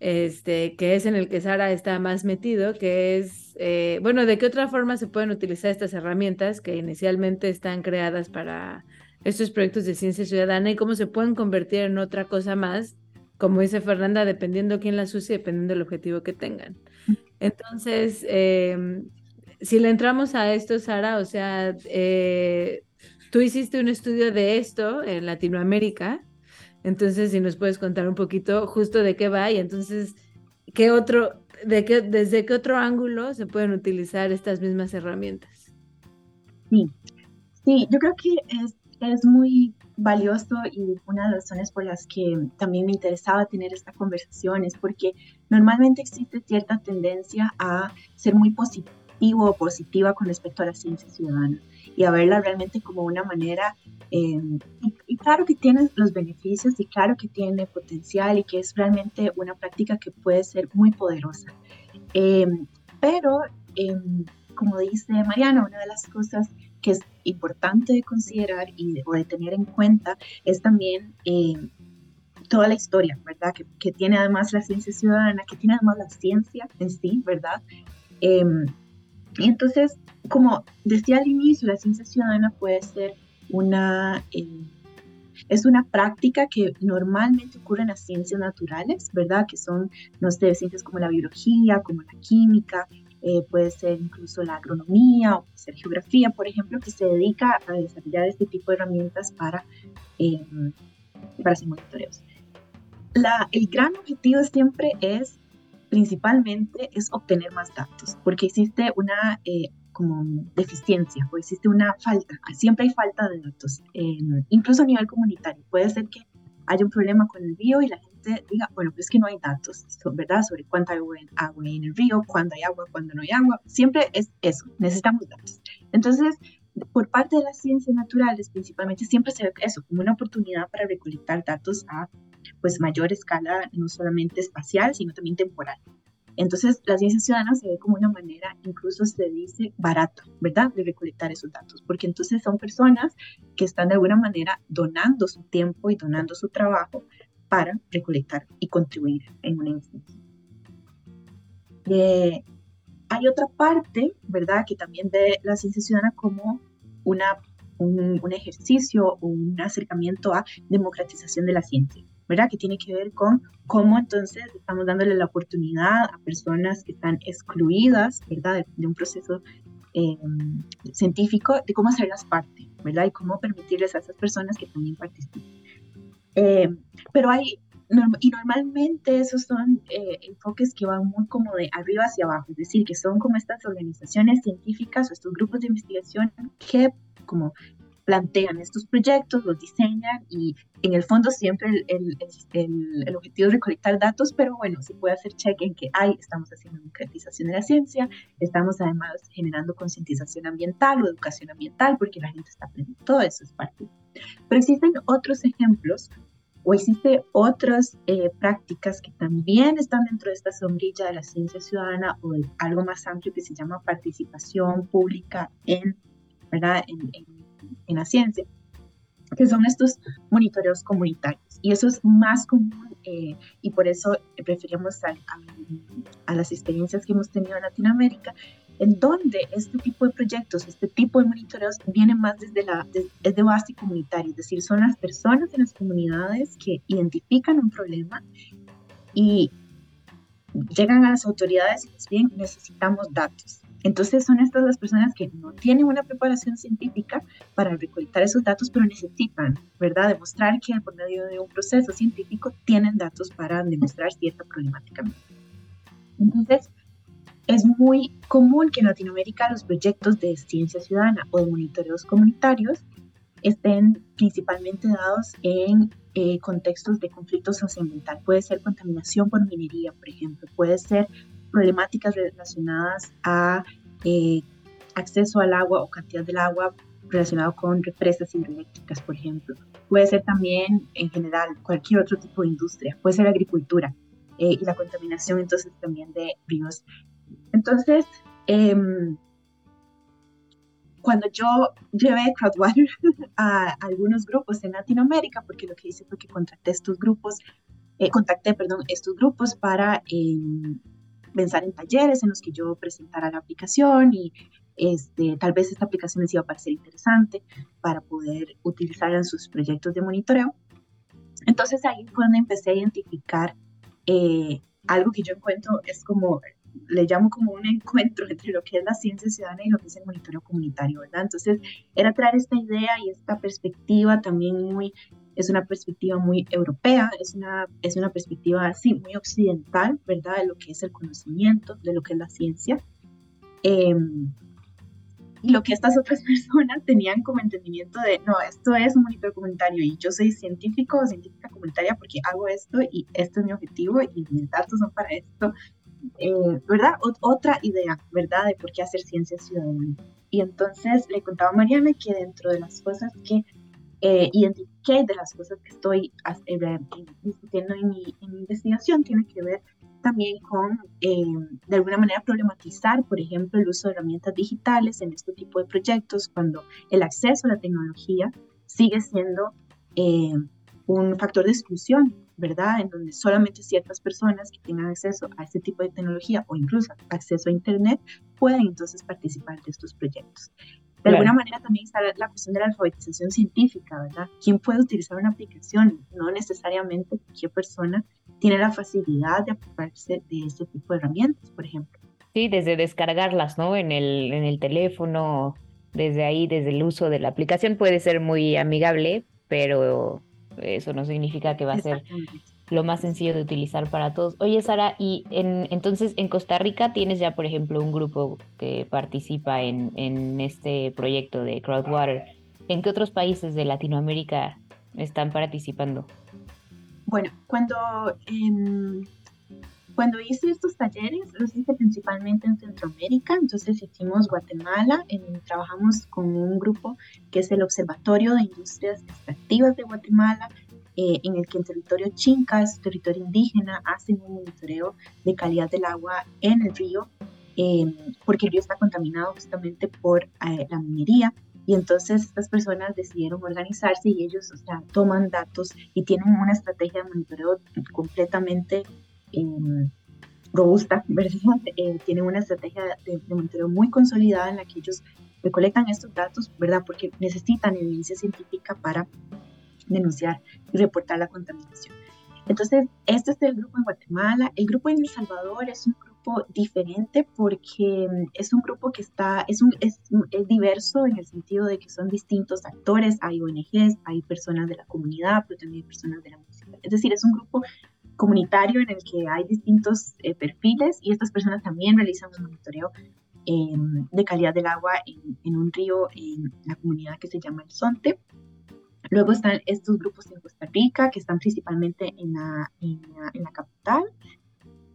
Speaker 2: este, que es en el que Sara está más metido, que es, eh, bueno, de qué otra forma se pueden utilizar estas herramientas que inicialmente están creadas para estos proyectos de ciencia ciudadana y cómo se pueden convertir en otra cosa más, como dice Fernanda, dependiendo quién las use y dependiendo del objetivo que tengan. Entonces, em, si le entramos a esto, Sara, o sea, eh, tú hiciste un estudio de esto en Latinoamérica, entonces si nos puedes contar un poquito justo de qué va y entonces qué otro, de qué, desde qué otro ángulo se pueden utilizar estas mismas herramientas.
Speaker 5: Sí, sí, yo creo que es, es muy valioso y una de las razones por las que también me interesaba tener esta conversación es porque normalmente existe cierta tendencia a ser muy positivo o positiva con respecto a la ciencia ciudadana y a verla realmente como una manera, em, y, claro que tiene los beneficios y claro que tiene potencial y que es realmente una práctica que puede ser muy poderosa. Em, pero, em, como dice Mariana, una de las cosas que es importante de considerar y de, o de tener en cuenta es también toda la historia, ¿verdad? Que, que, tiene además la ciencia ciudadana, que tiene además la ciencia en sí, ¿verdad? Y entonces, como decía al inicio, la ciencia ciudadana puede ser una, eh, es una práctica que normalmente ocurre en las ciencias naturales, ¿verdad? Que son, no sé, ciencias como la biología, como la química, eh, puede ser incluso la agronomía o puede ser geografía, por ejemplo, que se dedica a desarrollar este tipo de herramientas para, eh, para hacer monitoreos. La, el gran objetivo siempre es principalmente es obtener más datos, porque existe una eh, como deficiencia o existe una falta, siempre hay falta de datos, incluso a nivel comunitario. Puede ser que haya un problema con el río y la gente diga, bueno, pues es que no hay datos, ¿verdad? Sobre cuánta agua hay en el río, cuándo hay agua, cuándo no hay agua. Siempre es eso, necesitamos datos. Entonces, por parte de las ciencias naturales, principalmente, siempre se ve eso como una oportunidad para recolectar datos a pues mayor escala, no solamente espacial, sino también temporal. Entonces, la ciencia ciudadana se ve como una manera, incluso se dice barata, ¿verdad?, de recolectar esos datos, porque entonces son personas que están de alguna manera donando su tiempo y donando su trabajo para recolectar y contribuir en una instancia. Eh, hay otra parte, ¿verdad?, que también ve la ciencia ciudadana como una, un, un ejercicio o un acercamiento a democratización de la ciencia. ¿verdad? Que tiene que ver con cómo entonces estamos dándole la oportunidad a personas que están excluidas, ¿verdad? De, un proceso eh, científico, de cómo hacerlas parte, ¿verdad? Y cómo permitirles a esas personas que también participen. Eh, pero hay, y normalmente esos son eh, enfoques que van muy como de arriba hacia abajo, es decir, que son como estas organizaciones científicas o estos grupos de investigación que como plantean estos proyectos, los diseñan y en el fondo siempre el, el, el, objetivo es recolectar datos, pero bueno, se puede hacer check en que hay, estamos haciendo democratización de la ciencia, estamos además generando concientización ambiental o educación ambiental porque la gente está aprendiendo, todo eso es parte. Pero existen otros ejemplos o existen otras eh, prácticas que también están dentro de esta sombrilla de la ciencia ciudadana o de algo más amplio que se llama participación pública en, ¿verdad? en, en la ciencia, que son estos monitoreos comunitarios. Y eso es más común eh, y por eso preferimos a, a, las experiencias que hemos tenido en Latinoamérica, en donde este tipo de proyectos, este tipo de monitoreos vienen más desde la de base comunitaria, es decir, son las personas en las comunidades que identifican un problema y llegan a las autoridades y les bien necesitamos datos entonces son estas las personas que no tienen una preparación científica para recolectar esos datos, pero necesitan, ¿verdad?, demostrar que por medio de un proceso científico tienen datos para demostrar cierta problemática. Entonces, es muy común que en Latinoamérica los proyectos de ciencia ciudadana o de monitoreos comunitarios estén principalmente dados en eh, contextos de conflicto socioambiental. Puede ser contaminación por minería, por ejemplo, puede ser problemáticas relacionadas a eh, acceso al agua o cantidad del agua relacionado con represas hidroeléctricas, por ejemplo. Puede ser también, en general, cualquier otro tipo de industria. Puede ser agricultura eh, y la contaminación, entonces, también de ríos. Entonces, em, cuando yo llevé Crowdwater a, algunos grupos en Latinoamérica, porque lo que hice fue que contraté estos grupos eh, contacté, perdón, estos grupos para pensar en talleres en los que yo presentara la aplicación y este, tal vez esta aplicación les iba a parecer interesante para poder utilizarla en sus proyectos de monitoreo. Entonces ahí fue donde empecé a identificar eh, algo que yo encuentro, es como, le llamo como un encuentro entre lo que es la ciencia ciudadana y lo que es el monitoreo comunitario, ¿verdad? Entonces era traer esta idea y esta perspectiva también muy, es una perspectiva muy europea, es una, es una perspectiva así, muy occidental, ¿verdad? De lo que es el conocimiento, de lo que es la ciencia. Y lo que estas otras personas tenían como entendimiento de, no, esto es un monitor comunitario y yo soy científico o científica comunitaria porque hago esto y este es mi objetivo y mis datos son para esto, eh, ¿verdad? otra idea, ¿verdad? De por qué hacer ciencia ciudadana. Y entonces le contaba a Mariana que dentro de las cosas que eh, identifiqué, de las cosas que estoy eh, discutiendo en mi, en mi investigación, tiene que ver también con, eh, de alguna manera, problematizar, por ejemplo, el uso de herramientas digitales en este tipo de proyectos, cuando el acceso a la tecnología sigue siendo eh, un factor de exclusión, ¿verdad? En donde solamente ciertas personas que tengan acceso a este tipo de tecnología o incluso acceso a Internet pueden entonces participar de estos proyectos. De alguna manera también está la cuestión de la alfabetización científica, ¿verdad? ¿Quién puede utilizar una aplicación? No necesariamente cualquier persona tiene la facilidad de apropiarse de este tipo de herramientas, por ejemplo.
Speaker 3: Sí, desde descargarlas, ¿no? En el, en el teléfono, desde ahí, desde el uso de la aplicación puede ser muy amigable, pero eso no significa que va a ser lo más sencillo de utilizar para todos. Oye, Sara, y en, entonces en Costa Rica tienes ya, por ejemplo, un grupo que participa en, en este proyecto de Crowdwater. ¿En qué otros países de Latinoamérica están participando?
Speaker 5: Bueno, cuando, cuando hice estos talleres, los hice principalmente en Centroamérica, entonces hicimos Guatemala, trabajamos con un grupo que es el Observatorio de Industrias Extractivas de Guatemala, eh, en el que en territorio Chincas, territorio indígena, hacen un monitoreo de calidad del agua en el río, em, porque el río está contaminado justamente por eh, la minería y entonces estas personas decidieron organizarse y ellos, o sea, toman datos y tienen una estrategia de monitoreo completamente em, robusta, ¿verdad? Eh, tienen una estrategia de, monitoreo muy consolidada en la que ellos recolectan estos datos, ¿verdad? Porque necesitan evidencia científica para denunciar y reportar la contaminación. Entonces, este es el grupo en Guatemala. El grupo en El Salvador es un grupo diferente porque mm, es un grupo que está, es, un, es, diverso en el sentido de que son distintos actores, hay ONGs, hay personas de la comunidad, pero también personas de la música. Es decir, es un grupo comunitario en el que hay distintos eh, perfiles y estas personas también realizan un monitoreo em, de calidad del agua en, en, un río en la comunidad que se llama El Sonte. Luego están estos grupos en Costa Rica que están principalmente en la, en la, en la capital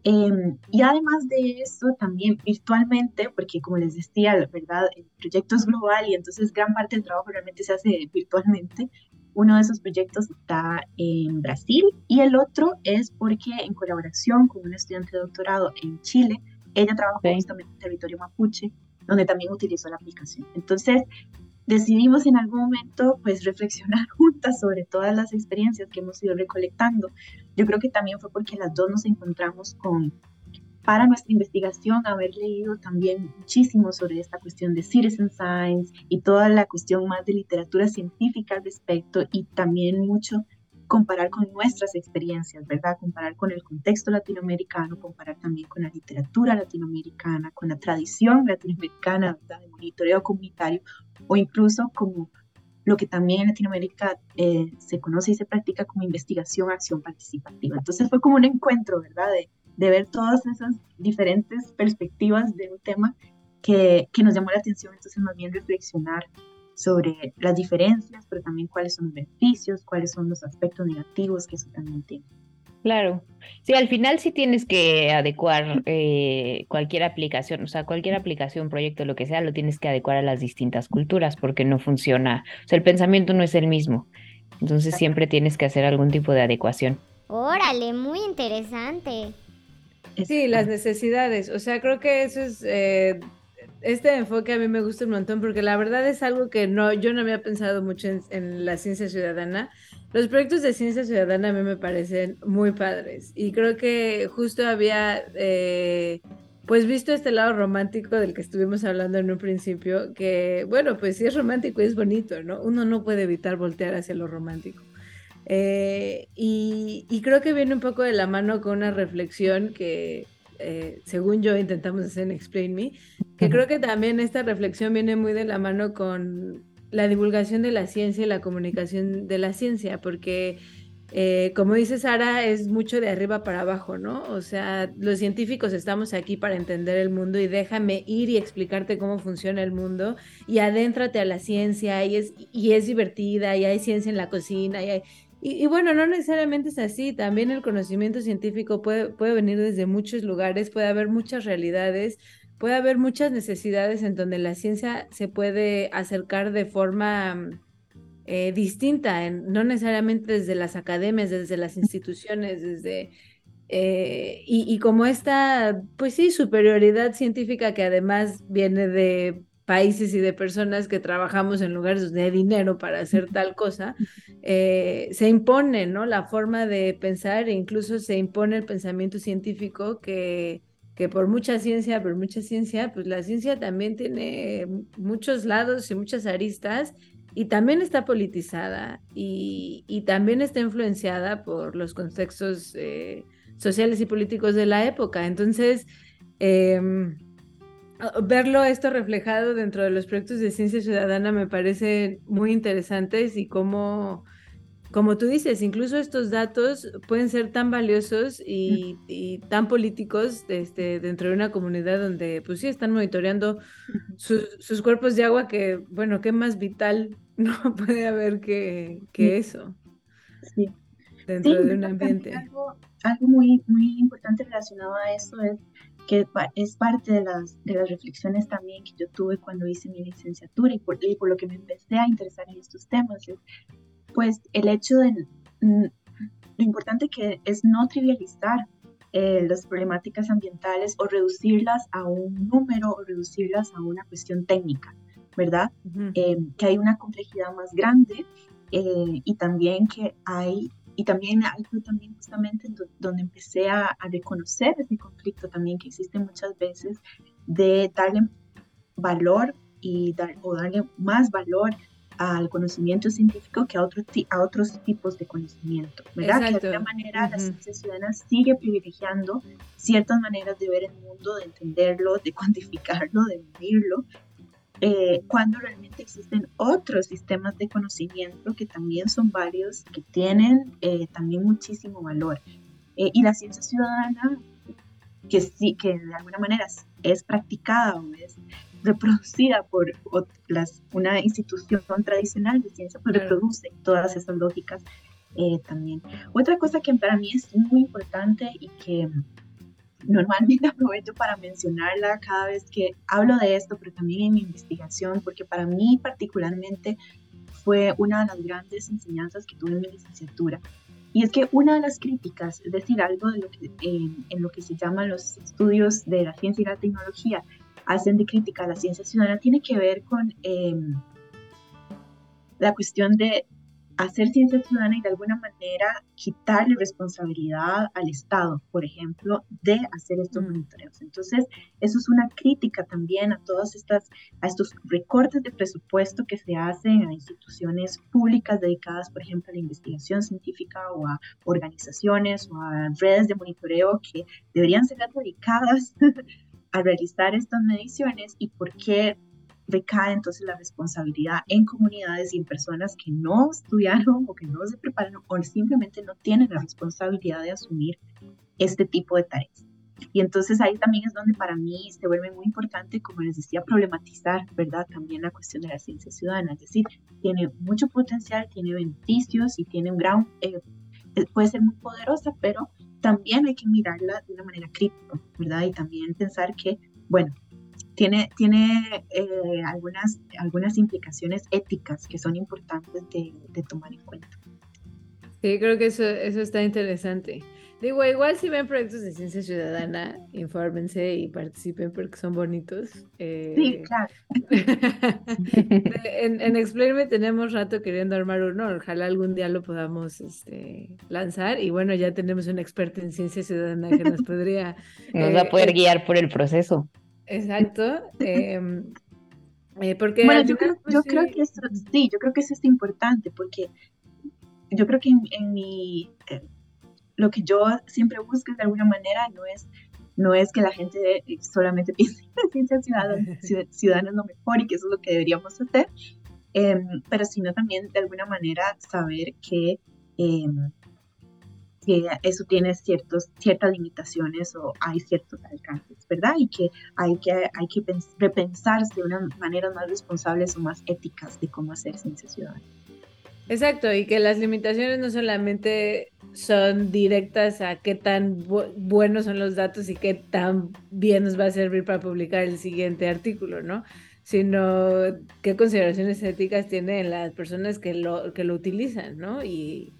Speaker 5: Em, y además de eso, también virtualmente, porque como les decía, la verdad, el proyecto es global y entonces gran parte del trabajo realmente se hace virtualmente. Uno de esos proyectos está en Brasil y el otro es porque en colaboración con un estudiante de doctorado en Chile, ella trabajó justamente en territorio mapuche, donde también utilizó la aplicación. Entonces, decidimos en algún momento pues reflexionar juntas sobre todas las experiencias que hemos ido recolectando. Yo creo que también fue porque las dos nos encontramos con, para nuestra investigación, haber leído también muchísimo sobre esta cuestión de citizen science y toda la cuestión más de literatura científica al respecto y también mucho comparar con nuestras experiencias, ¿verdad? Comparar con el contexto latinoamericano, comparar también con la literatura latinoamericana, con la tradición latinoamericana, ¿verdad? De monitoreo comunitario, o incluso como lo que también en Latinoamérica eh, se conoce y se practica como investigación, acción participativa. Entonces fue como un encuentro, ¿verdad? De, de ver todas esas diferentes perspectivas de un tema que, que nos llamó la atención, entonces más bien reflexionar sobre las diferencias, pero también cuáles son los beneficios, cuáles son los aspectos negativos que eso también tiene.
Speaker 3: Claro, sí, al final sí tienes que adecuar eh, cualquier aplicación, o sea, cualquier aplicación, proyecto, lo que sea, lo tienes que adecuar a las distintas culturas porque no funciona, o sea, el pensamiento no es el mismo, entonces siempre tienes que hacer algún tipo de adecuación.
Speaker 6: Órale, muy interesante.
Speaker 2: Sí, las necesidades, o sea, creo que eso es... Eh, este enfoque a mí me gusta un montón porque la verdad es algo que no, yo no había pensado mucho en, la ciencia ciudadana. Los proyectos de ciencia ciudadana a mí me parecen muy padres y creo que justo había eh, pues visto este lado romántico del que estuvimos hablando en un principio, que bueno, pues sí es romántico y es bonito, ¿no? Uno no puede evitar voltear hacia lo romántico. Eh, y, y creo que viene un poco de la mano con una reflexión que eh, según yo intentamos hacer en Explain Me, que creo que también esta reflexión viene muy de la mano con la divulgación de la ciencia y la comunicación de la ciencia, porque eh, como dice Sara, es mucho de arriba para abajo, ¿no? O sea, los científicos estamos aquí para entender el mundo y déjame ir y explicarte cómo funciona el mundo y adéntrate a la ciencia y es, y es divertida y hay ciencia en la cocina y hay, y, bueno, no necesariamente es así, también el conocimiento científico puede, puede venir desde muchos lugares, puede haber muchas realidades, puede haber muchas necesidades en donde la ciencia se puede acercar de forma eh, distinta, no necesariamente desde las academias, desde las instituciones, desde... Eh, y, y, como esta, pues sí, superioridad científica que además viene de países y de personas que trabajamos en lugares hay dinero para hacer tal cosa, eh, se impone ¿no? la forma de pensar e incluso se impone el pensamiento científico que, que por mucha ciencia, por mucha ciencia, pues la ciencia también tiene muchos lados y muchas aristas y también está politizada y, y también está influenciada por los contextos eh, sociales y políticos de la época. Entonces, eh, verlo esto reflejado dentro de los proyectos de ciencia ciudadana me parece muy interesantes y como, como tú dices, incluso estos datos pueden ser tan valiosos y, tan políticos este, dentro de una comunidad donde pues sí están monitoreando sus cuerpos de agua que, bueno, qué más vital no puede haber que, que eso
Speaker 5: sí.
Speaker 2: dentro de un ambiente.
Speaker 5: Algo, algo muy, muy importante relacionado a eso es que es parte de las, de las reflexiones también que yo tuve cuando hice mi licenciatura y por, por lo que me empecé a interesar en estos temas, pues el hecho de lo importante que es no trivializar eh, las problemáticas ambientales o reducirlas a un número o reducirlas a una cuestión técnica, ¿verdad? Eh, que hay una complejidad más grande eh, y también que hay y también algo también justamente donde empecé a, reconocer ese conflicto también que existe muchas veces de darle valor y dar, o darle más valor al conocimiento científico que a, otro, a otros tipos de conocimiento, ¿verdad? Que de alguna manera la ciencia ciudadana sigue privilegiando ciertas maneras de ver el mundo, de entenderlo, de cuantificarlo, de medirlo, eh, cuando realmente existen otros sistemas de conocimiento que también son varios, que tienen eh, también muchísimo valor. Eh, y la ciencia ciudadana, que sí, que de alguna manera es practicada o es reproducida por las, una institución tradicional de ciencia, pues reproduce todas esas lógicas también. Otra cosa que para mí es muy importante y que normalmente aprovecho para mencionarla cada vez que hablo de esto, pero también en mi investigación, porque para mí particularmente fue una de las grandes enseñanzas que tuve en mi licenciatura. Y es que una de las críticas, es decir, algo de lo que, en lo que se llaman los estudios de la ciencia y la tecnología, hacen de crítica a la ciencia ciudadana, tiene que ver con em, la cuestión de hacer ciencia ciudadana y de alguna manera quitarle responsabilidad al Estado, por ejemplo, de hacer estos mm. monitoreos. Entonces, eso es una crítica también a todas estas, a estos recortes de presupuesto que se hacen a instituciones públicas dedicadas, por ejemplo, a la investigación científica o a organizaciones o a redes de monitoreo que deberían ser dedicadas a realizar estas mediciones y por qué recae entonces la responsabilidad en comunidades y en personas que no estudiaron o que no se prepararon o simplemente no tienen la responsabilidad de asumir este tipo de tareas. Y entonces ahí también es donde para mí se vuelve muy importante, como les decía, problematizar, ¿verdad? También la cuestión de la ciencia ciudadana. Es decir, tiene mucho potencial, tiene beneficios y tiene un gran, eh, eh, puede ser muy poderosa, pero también hay que mirarla de una manera crítica, ¿verdad? Y también pensar que, bueno, tiene, tiene eh, algunas, algunas implicaciones éticas que son importantes de, tomar en cuenta.
Speaker 2: Sí, creo que eso, eso está interesante. Digo, igual si ven proyectos de ciencia ciudadana, infórmense y participen porque son bonitos.
Speaker 5: Sí,
Speaker 2: Eh,
Speaker 5: claro.
Speaker 2: en, en Explainme tenemos rato queriendo armar uno, ojalá algún día lo podamos este, lanzar y bueno, ya tenemos un experto en ciencia ciudadana que nos podría...
Speaker 3: Nos va a
Speaker 2: eh,
Speaker 3: poder
Speaker 2: eh,
Speaker 3: guiar por el proceso.
Speaker 2: Exacto. em, eh, porque
Speaker 5: Bueno,
Speaker 2: al
Speaker 5: yo creo,
Speaker 2: pues,
Speaker 5: yo
Speaker 2: sí,
Speaker 5: creo que eso, sí, yo creo que eso es importante porque yo creo que en, en mi, eh, lo que yo siempre busco de alguna manera no es, no es que la gente eh, solamente piense que ciencia ciudadana, ciu- ciudadana es lo mejor y que eso es lo que deberíamos hacer, em, pero sino también de alguna manera saber que, em, que eso tiene ciertos, ciertas limitaciones o hay ciertos alcances, ¿verdad? Y que hay que, hay que pens- repensarse unas maneras más responsables o más éticas de cómo hacer ciencia ciudadana.
Speaker 2: Exacto, y que las limitaciones no solamente son directas a qué tan bu- buenos son los datos y qué tan bien nos va a servir para publicar el siguiente artículo, ¿no? Sino qué consideraciones éticas tienen las personas que lo, que lo utilizan, ¿no? Y,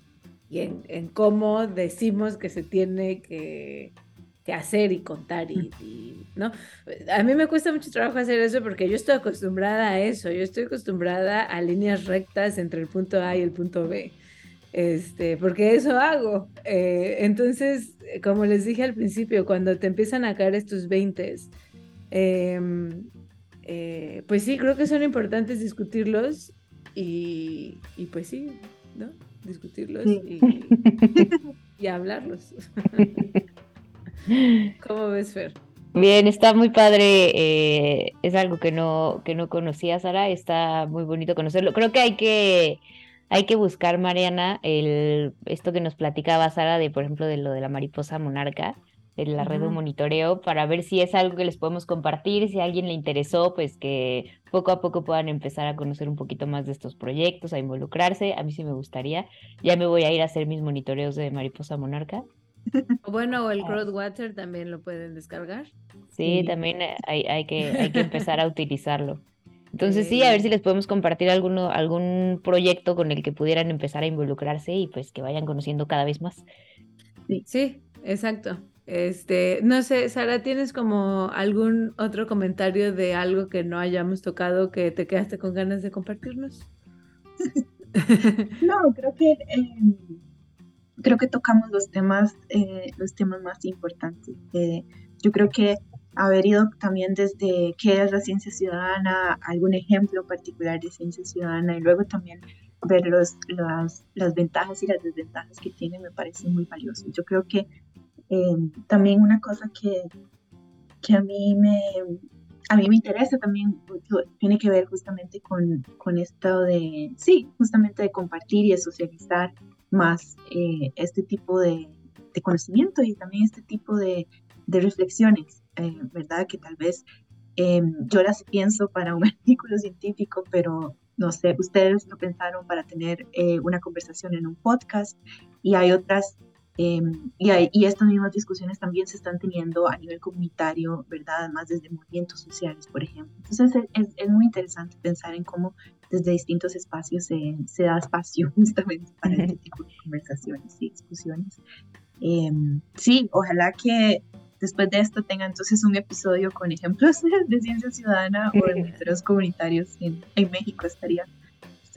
Speaker 2: y en, en cómo decimos que se tiene que, que hacer y contar, y, y, ¿no? A mí me cuesta mucho trabajo hacer eso porque yo estoy acostumbrada a eso, yo estoy acostumbrada a líneas rectas entre el punto A y el punto B, este, porque eso hago. Eh, entonces, eh, como les dije al principio, cuando te empiezan a caer estos 20, eh, pues sí, creo que son importantes discutirlos y, y pues sí, ¿no? Discutirlos y hablarlos. ¿Cómo ves, Fer?
Speaker 3: Bien, está muy padre. eh, es algo que no, que no conocía, Sara. Está muy bonito conocerlo. Creo que hay que, hay que buscar, Mariana, el, esto que nos platicaba Sara de, por ejemplo, de lo de la mariposa monarca, de la red de monitoreo, para ver si es algo que les podemos compartir, si a alguien le interesó, pues que poco a poco puedan empezar a conocer un poquito más de estos proyectos, a involucrarse. A mí sí me gustaría. Ya me voy a ir a hacer mis monitoreos de mariposa monarca.
Speaker 2: Bueno, o el. Crowdwater también lo pueden descargar.
Speaker 3: Sí,
Speaker 5: Sí.
Speaker 3: también hay, hay que, hay que empezar a utilizarlo. Entonces sí, a ver si les podemos compartir alguno, algún proyecto con el que pudieran empezar a involucrarse y pues que vayan conociendo cada vez más.
Speaker 2: Sí, exacto. Este, no sé, Sara, ¿tienes como algún otro comentario de algo que no hayamos tocado que te quedaste con ganas de compartirnos?
Speaker 5: No, creo que eh, creo que tocamos los temas, eh, los temas más importantes. Eh, yo creo que haber ido también desde qué es la ciencia ciudadana, algún ejemplo particular de ciencia ciudadana y luego también ver los, las, las ventajas y las desventajas que tiene me parece muy valioso. Yo creo que eh, también una cosa que, que a mí me a mí me interesa también, tiene que ver justamente con, con esto de, sí, justamente de compartir y de socializar más eh, este tipo de, de, conocimiento y también este tipo de, de reflexiones, eh, ¿verdad? Que tal vez eh, yo las pienso para un artículo científico, pero no sé, ustedes lo pensaron para tener eh, una conversación en un podcast y hay otras eh, y, hay, y, estas mismas discusiones también se están teniendo a nivel comunitario, ¿verdad? Además desde movimientos sociales, por ejemplo. Entonces es, es muy interesante pensar en cómo desde distintos espacios se, se da espacio justamente para este tipo de conversaciones y discusiones. Eh, sí, ojalá que después de esto tenga entonces un episodio con ejemplos de ciencia ciudadana o de monitoreos comunitarios en, en México. Estaría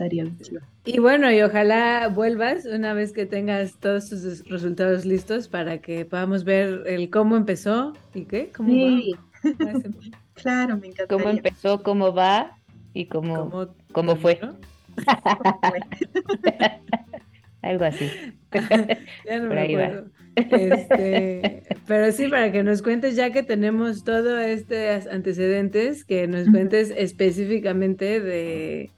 Speaker 5: estaría bien chido.
Speaker 2: Y bueno, y ojalá vuelvas una vez que tengas todos tus resultados listos para que podamos ver el cómo empezó y qué, cómo
Speaker 5: sí.
Speaker 2: va.
Speaker 5: claro, me encanta.
Speaker 3: Cómo empezó, cómo va y cómo,
Speaker 2: ¿Cómo,
Speaker 3: cómo fue. Algo así.
Speaker 2: ya no Por me acuerdo. Este, pero sí, para que nos cuentes, ya que tenemos todos estos antecedentes, que nos cuentes específicamente de,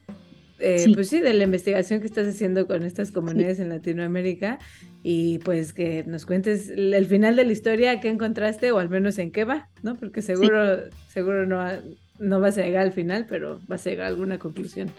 Speaker 2: eh, sí. pues sí, de la investigación que estás haciendo con estas comunidades sí. en Latinoamérica y pues que nos cuentes el final de la historia, qué encontraste o al menos en qué va, ¿no? Porque seguro, sí. seguro no, no vas a llegar al final, pero vas a llegar a alguna conclusión.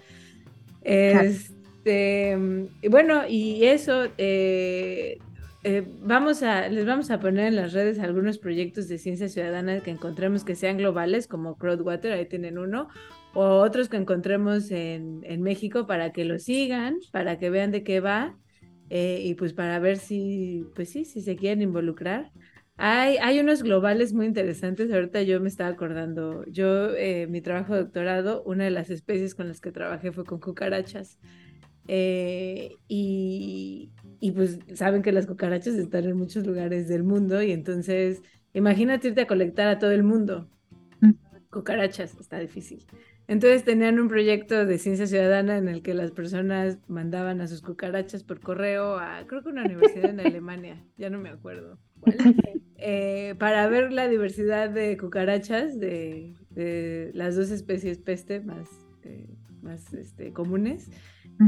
Speaker 2: Este, y bueno, y eso, eh, eh, vamos a, les vamos a poner en las redes algunos proyectos de ciencia ciudadana que encontremos que sean globales, como Crowdwater, ahí tienen uno, o otros que encontremos en, en, México para que lo sigan, para que vean de qué va. eh, y pues para ver si, pues sí, si se quieren involucrar. Hay, hay unos globales muy interesantes, ahorita yo me estaba acordando, yo, eh, mi trabajo de doctorado, una de las especies con las que trabajé fue con cucarachas. Eh, y, y pues saben que las cucarachas están en muchos lugares del mundo y entonces imagínate irte a colectar a todo el mundo. Cucarachas, está difícil. Entonces tenían un proyecto de ciencia ciudadana en el que las personas mandaban a sus cucarachas por correo a, creo que una universidad en Alemania, ya no me acuerdo. Eh, para ver la diversidad de cucarachas de, de las dos especies peste más, eh, más este, comunes.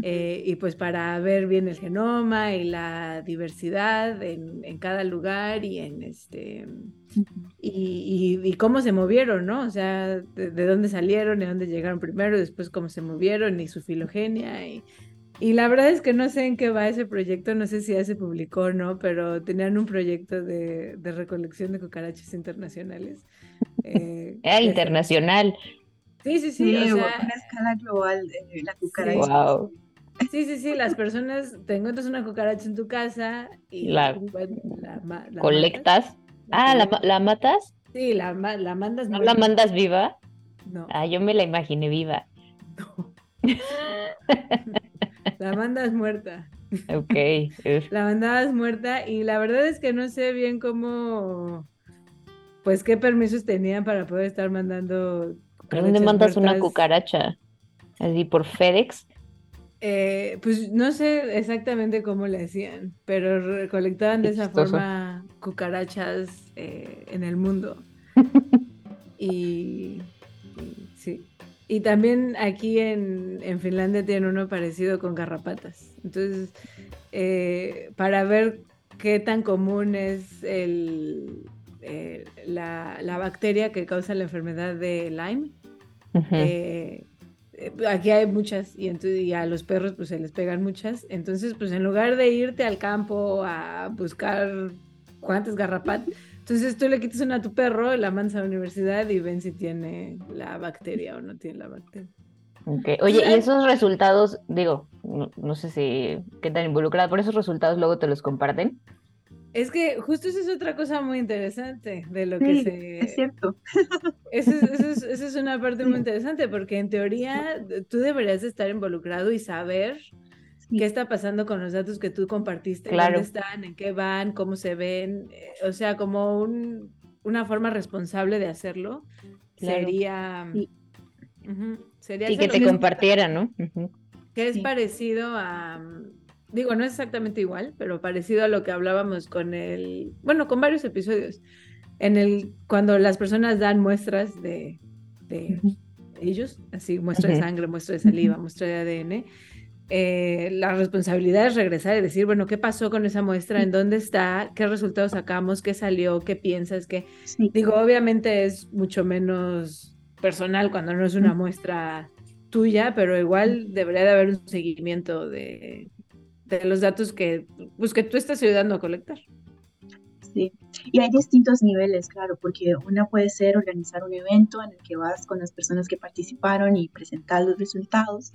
Speaker 2: Eh, y pues para ver bien el genoma y la diversidad en, en cada lugar y en este y, y, cómo se movieron, ¿no? O sea, de, dónde salieron, de dónde llegaron primero, después cómo se movieron y su filogenia y, y la verdad es que no sé en qué va ese proyecto, no sé si ya se publicó o no, pero tenían un proyecto de, de recolección de cucarachas internacionales.
Speaker 3: Eh, Era internacional.
Speaker 2: Sí, sí, sí. o sea,
Speaker 5: una escala global de la cucaracha.
Speaker 2: Sí, sí, sí, las personas, te encuentras una cucaracha en tu casa y
Speaker 3: la, colectas. ah, ¿la, ¿la, matas?
Speaker 2: Sí, la, la mandas.
Speaker 3: ¿No la mandas viva?
Speaker 2: No.
Speaker 3: Ah, yo me la imaginé viva.
Speaker 2: No. la mandas muerta.
Speaker 3: Ok.
Speaker 2: La mandabas muerta y la verdad es que no sé bien cómo, pues qué permisos tenían para poder estar mandando
Speaker 3: ¿Dónde mandas una cucaracha? ¿Así por FedEx?
Speaker 2: Eh, pues no sé exactamente cómo le hacían, pero recolectaban de esa forma cucarachas eh, en el mundo. y, sí. Y también aquí en, Finlandia tienen uno parecido con garrapatas. Entonces, eh, para ver qué tan común es el, eh, la, la, bacteria que causa la enfermedad de Lyme. Eh, eh, aquí hay muchas y, entonces, y a los perros pues se les pegan muchas. Entonces, pues en lugar de irte al campo a buscar cuántas garrapatas, entonces tú le quitas una a tu perro, la mandas a la universidad y ven si tiene la bacteria o no tiene la bacteria.
Speaker 3: Oye, y esos resultados, digo, no, no sé si qué tan involucrada, pero esos resultados luego te los comparten.
Speaker 2: Es que justo eso es otra cosa muy interesante de lo que se...
Speaker 5: Es cierto.
Speaker 2: Esa es, es, una parte muy interesante porque en teoría tú deberías estar involucrado y saber qué está pasando con los datos que tú compartiste, dónde están, en qué van, cómo se ven, eh, o sea, como un, una forma responsable de hacerlo sería...
Speaker 3: sería y que te compartieran, ¿no?
Speaker 2: Que es parecido a digo, no es exactamente igual, pero parecido a lo que hablábamos con el, bueno, con varios episodios, en el, cuando las personas dan muestras de, de ellos, así, muestra de sangre, muestra de saliva, muestra de ADN, eh, la responsabilidad es regresar y decir, bueno, ¿qué pasó con esa muestra? ¿En dónde está? ¿Qué resultados sacamos? ¿Qué salió? ¿Qué piensas? ¿Qué? Digo, obviamente es mucho menos personal cuando no es una muestra tuya, pero igual debería de haber un seguimiento de, de los datos que, pues, que tú estás ayudando a colectar.
Speaker 5: Sí, y hay distintos niveles, claro, porque una puede ser organizar un evento en el que vas con las personas que participaron y presentar los resultados,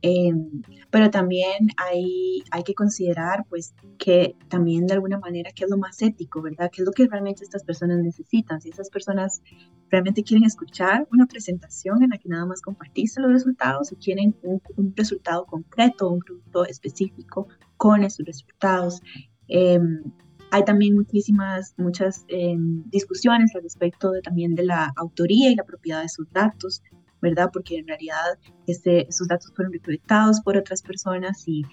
Speaker 5: Em, pero también hay, hay que considerar pues que también de alguna manera qué es lo más ético, ¿verdad? ¿Qué es lo que realmente estas personas necesitan? Si esas personas realmente quieren escuchar una presentación en la que nada más compartiste los resultados o quieren un, resultado concreto, un producto específico con esos resultados. Em, hay también muchísimas, muchas em, discusiones al respecto de, también de la autoría y la propiedad de esos datos. ¿Verdad? Porque en realidad este, esos datos fueron recolectados por otras personas y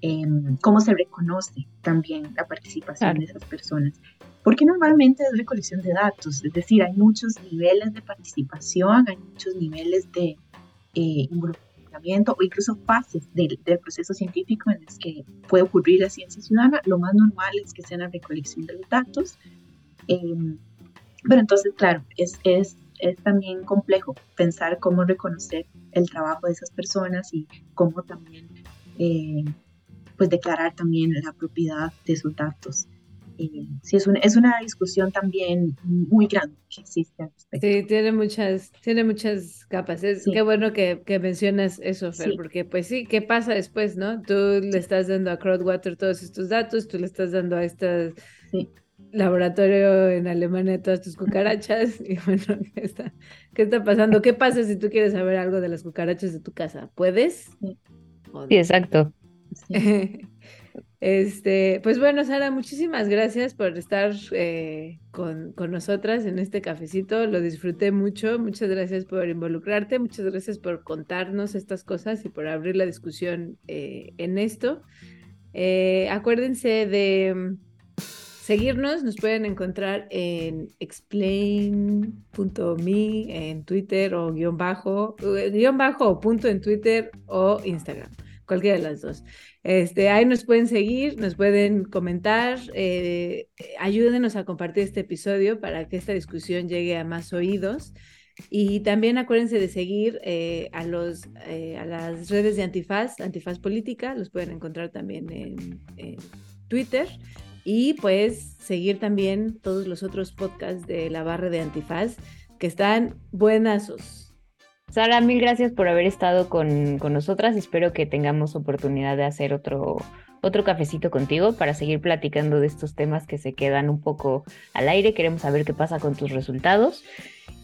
Speaker 5: em, cómo se reconoce también la participación de esas personas. Porque normalmente es recolección de datos, es decir, hay muchos niveles de participación, hay muchos niveles de eh, involucramiento o incluso fases del, proceso científico en los que puede ocurrir la ciencia ciudadana. Lo más normal es que sea la recolección de los datos. Em, pero entonces, claro, es, es es también complejo pensar cómo reconocer el trabajo de esas personas y cómo también eh, pues declarar también la propiedad de sus datos. Y sí, es una, es una discusión también muy grande que existe al respecto.
Speaker 2: Sí, tiene muchas, tiene muchas capas. Es,
Speaker 5: Sí.
Speaker 2: Qué bueno que, que mencionas eso, Fer,
Speaker 5: Sí.
Speaker 2: porque pues sí, ¿qué pasa después, no? Tú le estás dando a Crowdwater todos estos datos, tú le estás dando a
Speaker 5: Sí.
Speaker 2: Laboratorio en Alemania todas tus cucarachas, y bueno, ¿qué está, qué está pasando? ¿Qué pasa si tú quieres saber algo de las cucarachas de tu casa? ¿Puedes?
Speaker 5: Sí.
Speaker 3: Exacto.
Speaker 5: Sí.
Speaker 2: Este, pues bueno, Sara, muchísimas gracias por estar eh, con, con nosotras en este cafecito. Lo disfruté mucho. Muchas gracias por involucrarte, muchas gracias por contarnos estas cosas y por abrir la discusión eh, en esto. Eh, acuérdense de seguirnos, nos pueden encontrar en explain.me en Twitter o guion bajo, eh, guion bajo o punto en Twitter o Instagram, cualquiera de las dos. Este, ahí nos pueden seguir, nos pueden comentar, eh, ayúdenos a compartir este episodio para que esta discusión llegue a más oídos. Y también acuérdense de seguir eh, a, los, eh, a las redes de Antifaz, Antifaz Política, los pueden encontrar también en, en Twitter. Y pues seguir también todos los otros podcasts de la barra de Antifaz que están buenazos.
Speaker 3: Sara, mil gracias por haber estado con, con nosotras. Espero que tengamos oportunidad de hacer otro, otro cafecito contigo para seguir platicando de estos temas que se quedan un poco al aire. Queremos saber qué pasa con tus resultados.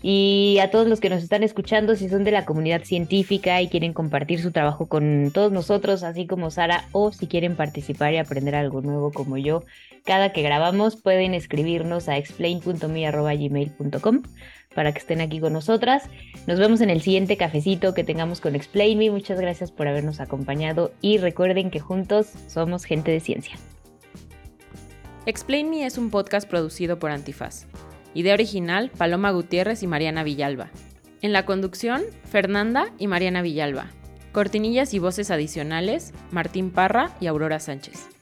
Speaker 3: Y a todos los que nos están escuchando, si son de la comunidad científica y quieren compartir su trabajo con todos nosotros, así como Sara, o si quieren participar y aprender algo nuevo como yo, cada que grabamos pueden escribirnos a explain.me.gmail.com para que estén aquí con nosotras. Nos vemos en el siguiente cafecito que tengamos con Explain Me. Muchas gracias por habernos acompañado y recuerden que juntos somos gente de ciencia.
Speaker 1: Explain Me es un podcast producido por Antifaz. Idea original, Paloma Gutiérrez y Mariana Villalba. En la conducción, Fernanda y Mariana Villalba. Cortinillas y voces adicionales, Martín Parra y Aurora Sánchez.